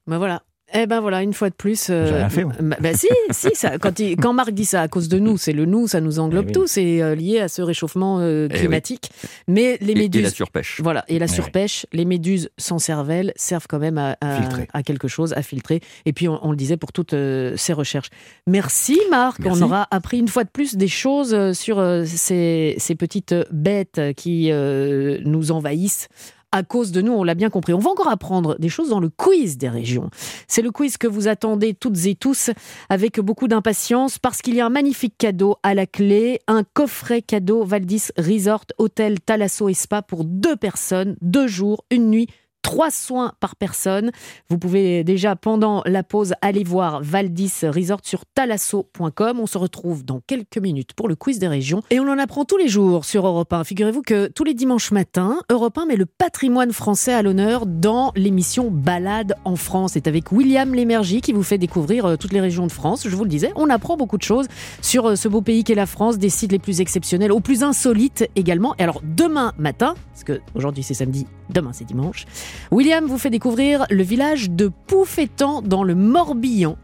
Speaker 1: Ben voilà. Eh ben voilà, une fois de plus. euh,
Speaker 2: rien fait,
Speaker 1: bah, bah si, *laughs* si, ça, quand, il- quand Marc dit ça à cause de nous, c'est le nous, ça nous englobe
Speaker 2: Eh oui.
Speaker 1: tous, c'est euh, lié à ce réchauffement euh,
Speaker 3: Eh oui.
Speaker 1: climatique. Mais les
Speaker 3: Et- Et,
Speaker 1: méduses.
Speaker 3: la surpêche.
Speaker 1: Voilà, et la
Speaker 2: Ouais,
Speaker 1: surpêche, les méduses sans cervelle servent quand même à, à- quelque chose, à filtrer. Et puis, on, on le disait pour toutes euh, ces recherches. Merci Marc,
Speaker 3: Merci.
Speaker 1: on aura appris une fois de plus des choses sur ces, ces petites bêtes qui nous envahissent à cause de nous, on l'a bien compris. On va encore apprendre des choses dans le quiz des régions. C'est le quiz que vous attendez toutes et tous avec beaucoup d'impatience parce qu'il y a un magnifique cadeau à la clé, un coffret cadeau Valdis Resort Hôtel Thalasso et Spa pour deux personnes, deux jours, une nuit trois soins par personne. Vous pouvez déjà, pendant la pause, aller voir Valdis Resort sur talasso.com. On se retrouve dans quelques minutes pour le quiz des régions. Et on en apprend tous les jours sur Europe 1. Figurez-vous que tous les dimanches matins, Europe 1 met le patrimoine français à l'honneur dans l'émission Balade en France. C'est avec William Lémergie qui vous fait découvrir euh, toutes les régions de France. Je vous le disais, on apprend beaucoup de choses sur euh, ce beau pays qu'est la France, des sites les plus exceptionnels, aux plus insolites également. Et alors, demain matin, parce que aujourd'hui c'est samedi, demain c'est dimanche, William vous fait découvrir le village de Poufétan dans le Morbihan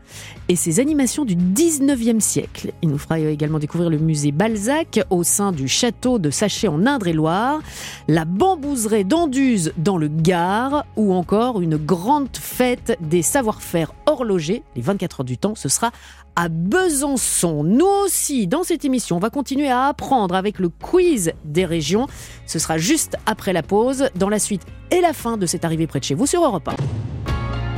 Speaker 1: et ses animations du 19e siècle. Il nous fera également découvrir le musée Balzac au sein du château de Sachet en Indre-et-Loire, la bambouseraie d'Anduze dans le Gard ou encore une grande fête des savoir-faire horlogers. Les 24 heures du temps, ce sera à Besançon. Nous aussi, dans cette émission, on va continuer à apprendre avec le quiz des régions. Ce sera juste après la pause, dans la suite et la fin de cette arrivée près de chez vous sur Europe 1.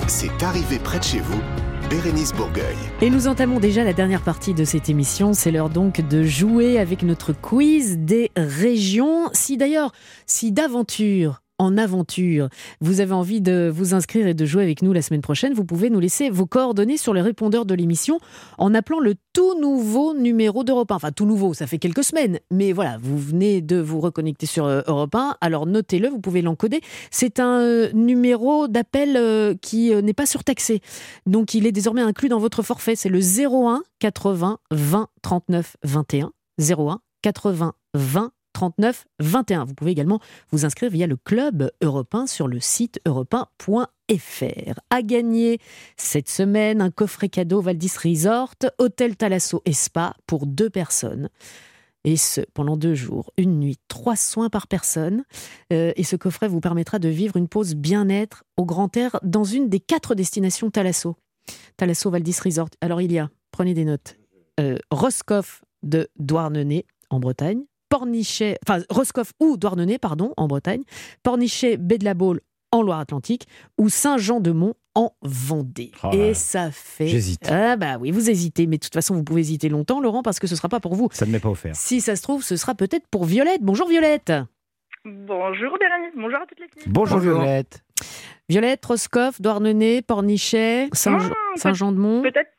Speaker 4: C'est arrivé près de chez vous. Bérénice Bourgueil.
Speaker 1: Et nous entamons déjà la dernière partie de cette émission. C'est l'heure donc de jouer avec notre quiz des régions. Si d'ailleurs, si d'aventure en aventure, vous avez envie de vous inscrire et de jouer avec nous la semaine prochaine, vous pouvez nous laisser vos coordonnées sur les répondeurs de l'émission en appelant le tout nouveau numéro d'Europe 1. Enfin, tout nouveau, ça fait quelques semaines, mais voilà, vous venez de vous reconnecter sur euh, Europe 1, alors notez-le, vous pouvez l'encoder. C'est un euh, numéro d'appel euh, qui n'est pas surtaxé, donc il est désormais inclus dans votre forfait. C'est le 01 80 20 39 21. 01 80 20 39 21. Vous pouvez également vous inscrire via le club européen sur le site europe1.fr. À gagner cette semaine un coffret cadeau Valdis Resort, Hôtel Thalasso et Spa pour deux personnes. Et ce, pendant deux jours, une nuit, trois soins par personne. Euh, et ce coffret vous permettra de vivre une pause bien-être au grand air dans une des quatre destinations Thalasso. Thalasso Valdis Resort. Alors il y a, prenez des notes, euh, Roscoff de Douarnenez en Bretagne, Pornichet, enfin Roscoff ou Douarnenez, pardon, en Bretagne, Pornichet, Baie de la Baule en Loire-Atlantique ou Saint-Jean-de-Mont en Vendée.
Speaker 2: Oh
Speaker 1: Et ça fait.
Speaker 2: J'hésite.
Speaker 1: Ah bah oui, vous hésitez, mais de toute façon, vous pouvez hésiter longtemps, Laurent, parce que ce sera pas pour vous.
Speaker 2: Ça ne m'est pas offert.
Speaker 1: Si ça se trouve, ce sera peut-être pour Violette. Bonjour Violette.
Speaker 8: Bonjour Bérénice, bonjour à toute l'équipe.
Speaker 2: Bonjour,
Speaker 3: Bonjour.
Speaker 2: Violette.
Speaker 1: Violette, Roscoff, Douarnenez, Pornichet, Saint-
Speaker 8: Ah,
Speaker 1: Saint-Jean-de-Mont.
Speaker 8: Peut-être,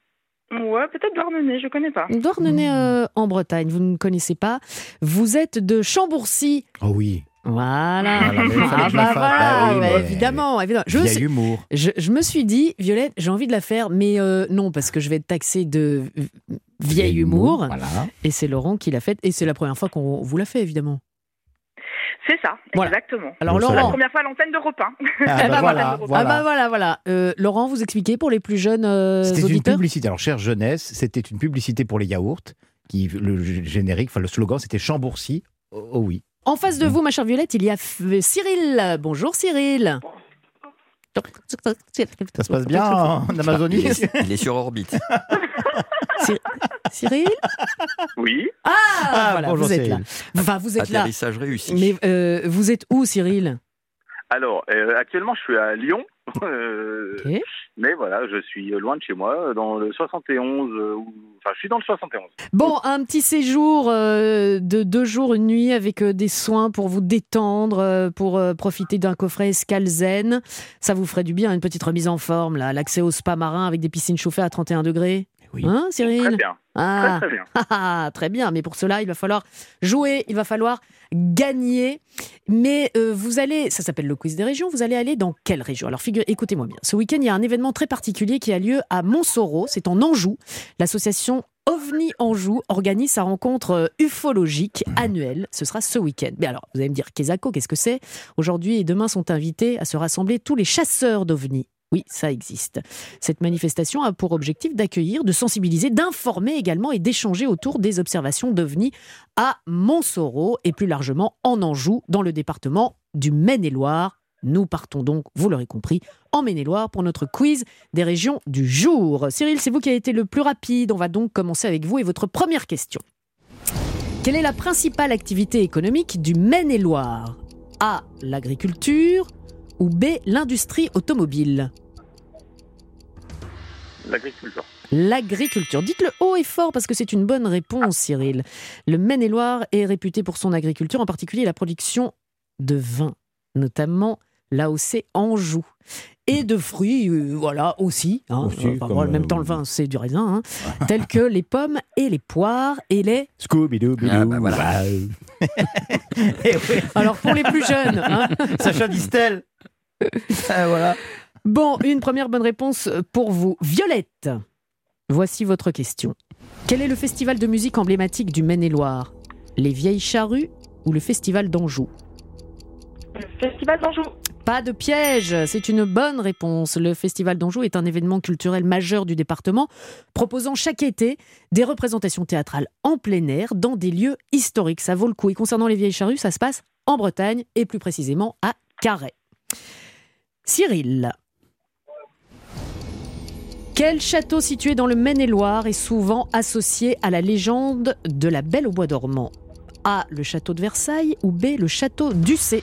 Speaker 8: ouais, peut-être Douarnenez, je connais pas.
Speaker 1: Douarnenez euh, en Bretagne, vous ne connaissez pas. Vous êtes de Chambourcy.
Speaker 2: Oh oui.
Speaker 1: Voilà. Ah
Speaker 2: la
Speaker 1: bah voilà,
Speaker 2: Bah oui, mais-
Speaker 1: évidemment, évidemment. Je,
Speaker 2: humour.
Speaker 1: je, je me suis dit, Violette, j'ai envie de la faire, mais euh, non, parce que je vais être taxée de vieil humour.
Speaker 2: Voilà.
Speaker 1: Et c'est Laurent qui l'a fait. Et c'est la première fois qu'on vous l'a fait, évidemment.
Speaker 8: C'est ça,
Speaker 1: Voilà.
Speaker 8: exactement.
Speaker 1: Alors,
Speaker 8: C'est la
Speaker 1: Laurent.
Speaker 8: première fois à l'antenne de repas.
Speaker 2: Ah, *laughs*
Speaker 1: Eh
Speaker 2: bah
Speaker 1: ben
Speaker 2: voilà,
Speaker 8: voilà.
Speaker 1: Ah bah voilà, voilà. Euh, Laurent, vous expliquez pour les plus jeunes euh,
Speaker 2: C'était une publicité. Alors, chère jeunesse, c'était une publicité pour les yaourts. Qui, le générique, enfin le slogan, c'était Chambourcy. Oh, oh oui.
Speaker 1: En face de vous, ma chère Violette, il y a F- Cyril. Bonjour Cyril.
Speaker 2: Ça se passe bien en *laughs* Amazonie
Speaker 3: Il est, il est sur orbite. *laughs*
Speaker 1: Cyril?
Speaker 8: Oui.
Speaker 1: Ah,
Speaker 2: Ah,
Speaker 1: voilà,
Speaker 2: bonjour,
Speaker 1: vous êtes là.
Speaker 2: Cyril.
Speaker 1: Enfin, vous êtes là.
Speaker 3: Atterrissage réussi.
Speaker 1: Mais euh, vous êtes où, Cyril?
Speaker 9: Alors, euh, actuellement, je suis à Lyon. *laughs* euh. Mais voilà, je suis loin de chez moi, dans le 71. euh, où- Enfin, je suis dans le 71.
Speaker 1: Bon, un petit séjour euh, de deux jours, une nuit avec euh, des soins pour vous détendre, euh, pour euh, profiter d'un coffret escale zen. Ça vous ferait du bien, une petite remise en forme, là, l'accès au spa marin avec des piscines chauffées à 31 degrés.
Speaker 2: Oui.
Speaker 1: Hein,
Speaker 9: Très bien.
Speaker 1: Ah,
Speaker 9: Très, très bien. *laughs*
Speaker 1: Ah, très bien, mais pour cela, il va falloir jouer, il va falloir gagner. Mais euh, vous allez, ça s'appelle le quiz des régions, vous allez aller dans quelle région? Alors, figure, écoutez-moi bien. Ce week-end, il y a un événement très particulier qui a lieu à Montsoreau, c'est en Anjou. L'association OVNI Anjou organise sa rencontre euh, ufologique annuelle. Ce sera ce week-end. Mais alors, vous allez me dire, Kesako, qu'est-ce que c'est? Aujourd'hui et demain sont invités à se rassembler tous les chasseurs d'OVNI. Oui, ça existe. Cette manifestation a pour objectif d'accueillir, de sensibiliser, d'informer également et d'échanger autour des observations d'OVNI à Montsoreau et plus largement en Anjou, dans le département du Maine-et-Loire. Nous partons donc, vous l'aurez compris, en Maine-et-Loire pour notre quiz des régions du jour. Cyril, c'est vous qui avez été le plus rapide. On va donc commencer avec vous et votre première question. Quelle est la principale activité économique du Maine-et-Loire? A. L'agriculture ou B. L'industrie automobile
Speaker 9: L'agriculture.
Speaker 1: L'agriculture. Dites-le haut et fort parce que c'est une bonne réponse, Cyril. Le Maine-et-Loire est réputé pour son agriculture, en particulier la production de vin, notamment l'AOC Anjou. Et de fruits, euh, voilà, aussi. hein.
Speaker 2: Aussi,
Speaker 1: Enfin,
Speaker 2: comme,
Speaker 1: bon, en même
Speaker 2: euh,
Speaker 1: temps, le vin, c'est du raisin. hein. *laughs* tels que les pommes et les poires et les...
Speaker 2: Scooby-Doo,
Speaker 3: Ah, bah voilà.
Speaker 2: euh. *laughs* Eh oui,
Speaker 1: Alors, pour les plus jeunes... hein. *laughs*
Speaker 2: Sacha Distel. Ah, voilà.
Speaker 1: Bon, une première bonne réponse pour vous. Violette, voici votre question. Quel est le festival de musique emblématique du Maine-et-Loire? Les Vieilles Charrues ou le Festival d'Anjou?
Speaker 8: Le Festival d'Anjou.
Speaker 1: Pas de piège, c'est une bonne réponse. Le Festival d'Anjou est un événement culturel majeur du département, proposant chaque été des représentations théâtrales en plein air dans des lieux historiques. Ça vaut le coup. Et concernant les Vieilles Charrues, ça se passe en Bretagne et plus précisément à Carhaix. Cyril. Quel château situé dans le Maine-et-Loire est souvent associé à la légende de la Belle au Bois dormant? A. Le château de Versailles ou B. Le château d'Ussé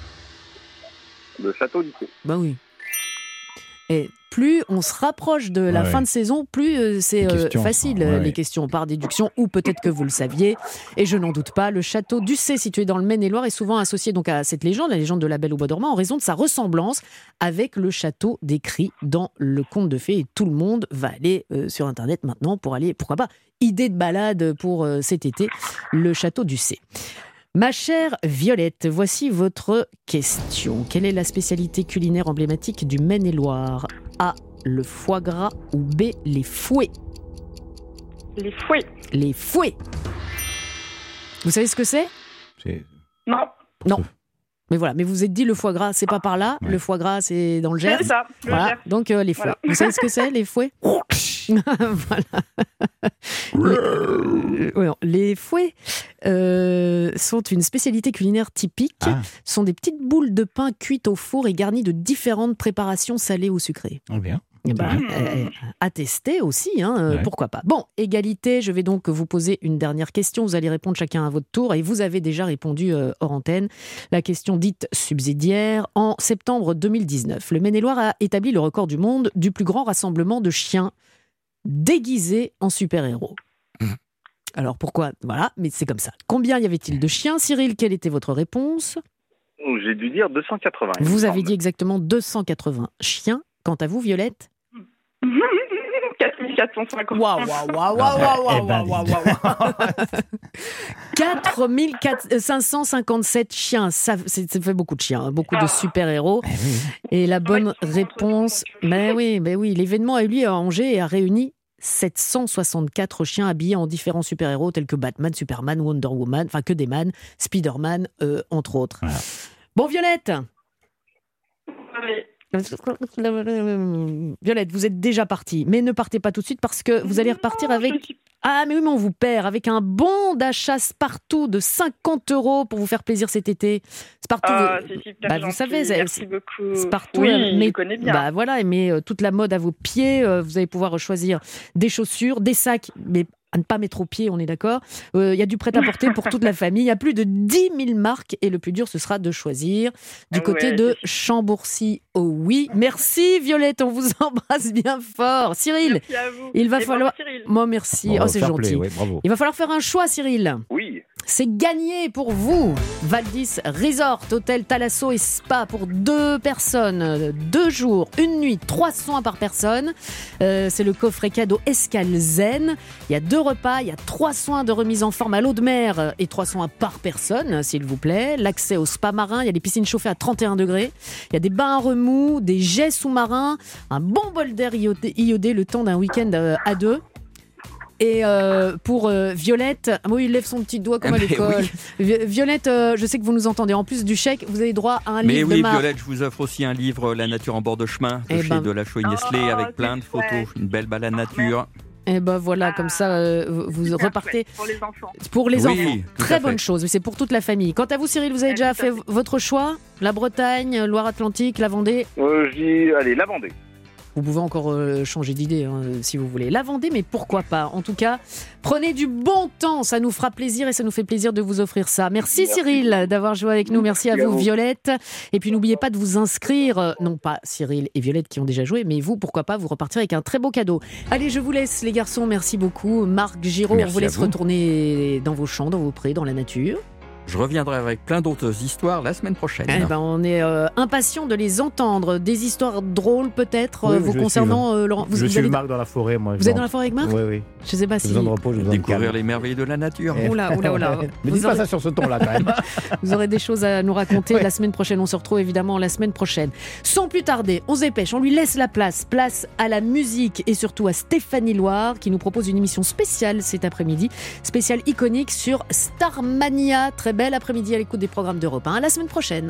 Speaker 9: Le château du Thé.
Speaker 1: bah oui. Et plus on se rapproche de la
Speaker 2: Ouais,
Speaker 1: fin de saison, plus euh, c'est euh,
Speaker 2: questions,
Speaker 1: facile,
Speaker 2: ouais,
Speaker 1: euh,
Speaker 2: ouais.
Speaker 1: les questions par déduction, ou peut-être que vous le saviez, et je n'en doute pas. Le château d'Ussé, situé dans le Maine-et-Loire, est souvent associé donc à cette légende, la légende de la Belle au Bois dormant, en raison de sa ressemblance avec le château décrit dans le conte de fées. Et tout le monde va aller euh, sur Internet maintenant pour aller, pourquoi pas, idée de balade pour euh, cet été, le château d'Ussé. Ma chère Violette, voici votre question. Quelle est la spécialité culinaire emblématique du Maine-et-Loire? A. Le foie gras ou B. Les fouets?
Speaker 8: Les fouets.
Speaker 1: Les fouets Vous savez ce que c'est?
Speaker 2: C'est-
Speaker 8: Non,
Speaker 1: Mais voilà, mais vous vous êtes dit le foie gras, c'est pas par là.
Speaker 2: Ouais.
Speaker 1: Le foie gras, c'est dans le Gers.
Speaker 8: c'est ça. le
Speaker 1: Voilà,
Speaker 8: Gers.
Speaker 1: donc euh, les fouets.
Speaker 8: Voilà.
Speaker 1: Vous savez ce que c'est, les fouets? *laughs* *laughs* Voilà. Les, fouets euh, sont une spécialité culinaire typique.
Speaker 2: Ah.
Speaker 1: Ce sont des petites boules de pain cuites au four et garnies de différentes préparations salées ou sucrées.
Speaker 2: Ah, bien.
Speaker 1: Euh, à tester aussi, hein, euh,
Speaker 2: Ouais.
Speaker 1: pourquoi pas. Bon, égalité, je vais donc vous poser une dernière question. Vous allez répondre chacun à votre tour et vous avez déjà répondu euh, hors antenne. La question dite subsidiaire. En septembre 2019, le Maine-et-Loire a établi le record du monde du plus grand rassemblement de chiens déguisés en super-héros. Alors pourquoi? Voilà, mais c'est comme ça. Combien y avait-il de chiens? Cyril, quelle était votre réponse?
Speaker 9: Oh, J'ai dû dire 280. il me
Speaker 1: Vous avez
Speaker 9: semble.
Speaker 1: dit exactement 280 chiens. Quant à vous, Violette? *laughs*
Speaker 8: 4450.
Speaker 1: Waouh, waouh, waouh, waouh,
Speaker 2: Ah
Speaker 1: waouh,
Speaker 2: eh ben,
Speaker 1: waouh,
Speaker 2: dis
Speaker 1: waouh, waouh. 4557 chiens, ça, fait beaucoup de chiens, hein, beaucoup de super-héros. Et la bonne
Speaker 8: Ouais,
Speaker 1: réponse,
Speaker 8: euh,
Speaker 1: ben oui, ben oui, l'événement a eu lieu à Angers et a réuni 764 chiens habillés en différents super-héros tels que Batman, Superman, Wonder Woman, enfin que des man, Spider-Man, euh, entre autres.
Speaker 2: Voilà.
Speaker 1: Bon, Violette
Speaker 8: Allez.
Speaker 1: Violette, vous êtes déjà partie, mais ne partez pas tout de suite parce que vous allez repartir avec ah, mais oui, mais on vous perd avec un bon d'achat partout de 50 euros pour vous faire plaisir cet été. Spartoo,
Speaker 8: Ah,
Speaker 1: vous- bah, vous savez,
Speaker 8: merci beaucoup.
Speaker 1: Spartoo,
Speaker 8: oui,
Speaker 1: mais-
Speaker 8: je connais bien.
Speaker 1: bah voilà, met euh, toute la mode à vos pieds. euh, vous allez pouvoir choisir des chaussures, des sacs, mais à ne pas mettre aux pieds, on est d'accord. Euh, Il y a du prêt-à-porter pour toute la famille. Il y a plus de 10 000 marques et le plus dur, ce sera de choisir du
Speaker 8: Ah
Speaker 1: côté
Speaker 8: ouais,
Speaker 1: de Chambourcy. Oh oui, merci Violette, on vous *laughs* embrasse bien fort. Cyril,
Speaker 8: Merci à vous.
Speaker 1: il va
Speaker 8: Et
Speaker 1: falloir- moi merci.
Speaker 2: Bon,
Speaker 1: oh, c'est
Speaker 2: play,
Speaker 1: gentil.
Speaker 2: ouais, bravo.
Speaker 1: Il va falloir faire un choix, Cyril.
Speaker 9: Oui.
Speaker 1: C'est gagné pour vous. Valdis Resort, hôtel Thalasso et Spa pour deux personnes, deux jours, une nuit, trois soins par personne. Euh, c'est le coffret cadeau Escale Zen. Il y a deux repas, il y a trois soins de remise en forme à l'eau de mer et trois soins par personne, s'il vous plaît. L'accès au spa marin, il y a des piscines chauffées à 31 degrés. Il y a des bains à remous, des jets sous-marins, un bon bol d'air iodé, iodé le temps d'un week-end euh, à deux. Et euh, pour euh, Violette, ah oui, il lève son petit doigt comme à
Speaker 3: mais
Speaker 1: l'école.
Speaker 3: oui.
Speaker 1: Vi- Violette, euh, je sais que vous nous entendez. En plus du chèque, vous avez droit à un
Speaker 3: Mais
Speaker 1: livre
Speaker 3: oui,
Speaker 1: de Mar-
Speaker 3: Violette, je vous offre aussi un livre, La nature en bord de chemin, de
Speaker 1: Eh
Speaker 3: chez
Speaker 1: ben.
Speaker 3: de la Chouine Nestlé,
Speaker 8: Oh,
Speaker 3: avec plein de photos, une belle balade nature.
Speaker 1: Et ben voilà, comme ça, euh, vous repartez
Speaker 8: Pour les enfants.
Speaker 1: pour les
Speaker 3: Oui,
Speaker 1: enfants. Très bonne chose, mais c'est pour toute la famille. Quant à vous, Cyril, vous avez
Speaker 8: Eh,
Speaker 1: déjà fait
Speaker 8: fait.
Speaker 1: votre choix? La Bretagne, Loire-Atlantique, la Vendée?
Speaker 9: Euh, je dis, allez, la Vendée.
Speaker 1: Vous pouvez encore euh, changer d'idée hein, si vous voulez. La Vendée, mais pourquoi pas? En tout cas, prenez du bon temps, ça nous fera plaisir et ça nous fait plaisir de vous offrir ça. Merci,
Speaker 9: Merci.
Speaker 1: Cyril d'avoir joué avec nous. Merci,
Speaker 9: Merci
Speaker 1: à vous. Violette. Et puis n'oubliez pas de vous inscrire, euh, non pas Cyril et Violette qui ont déjà joué, mais vous, pourquoi pas, vous repartir avec un très beau cadeau. Allez, je vous laisse les garçons, merci beaucoup. Marc Giraud,
Speaker 3: Merci
Speaker 1: on vous laisse
Speaker 3: vous.
Speaker 1: retourner dans vos champs, dans vos prés, dans la nature.
Speaker 3: Je reviendrai avec plein d'autres histoires la semaine prochaine.
Speaker 1: Eh ben, on est euh, impatient de les entendre. Des histoires drôles peut-être
Speaker 2: Oui,
Speaker 1: euh, vous
Speaker 2: je
Speaker 1: concernant, euh, Laurent. Vous,
Speaker 2: je
Speaker 1: vous
Speaker 2: suis
Speaker 1: allez-
Speaker 2: Marc dans la forêt, moi.
Speaker 1: vous êtes dans la forêt avec Marc
Speaker 2: Oui, oui.
Speaker 1: Je sais pas si.
Speaker 2: besoin de repos, de
Speaker 3: Découvrir les merveilles de la nature.
Speaker 2: Eh,
Speaker 1: Oula, oula, oula. *laughs*
Speaker 2: Mais
Speaker 1: Vous
Speaker 2: dites pas
Speaker 1: aurez-
Speaker 2: ça sur ce ton-là, quand même. *laughs*
Speaker 1: Vous aurez des choses à nous raconter
Speaker 2: Ouais.
Speaker 1: la semaine prochaine. On se retrouve évidemment la semaine prochaine. Sans plus tarder, on se dépêche, on lui laisse la place. Place à la musique et surtout à Stéphanie Loire qui nous propose une émission spéciale cet après-midi. Spéciale iconique sur Starmania. Très belle après-midi à l'écoute des programmes d'Europe 1. À la semaine prochaine.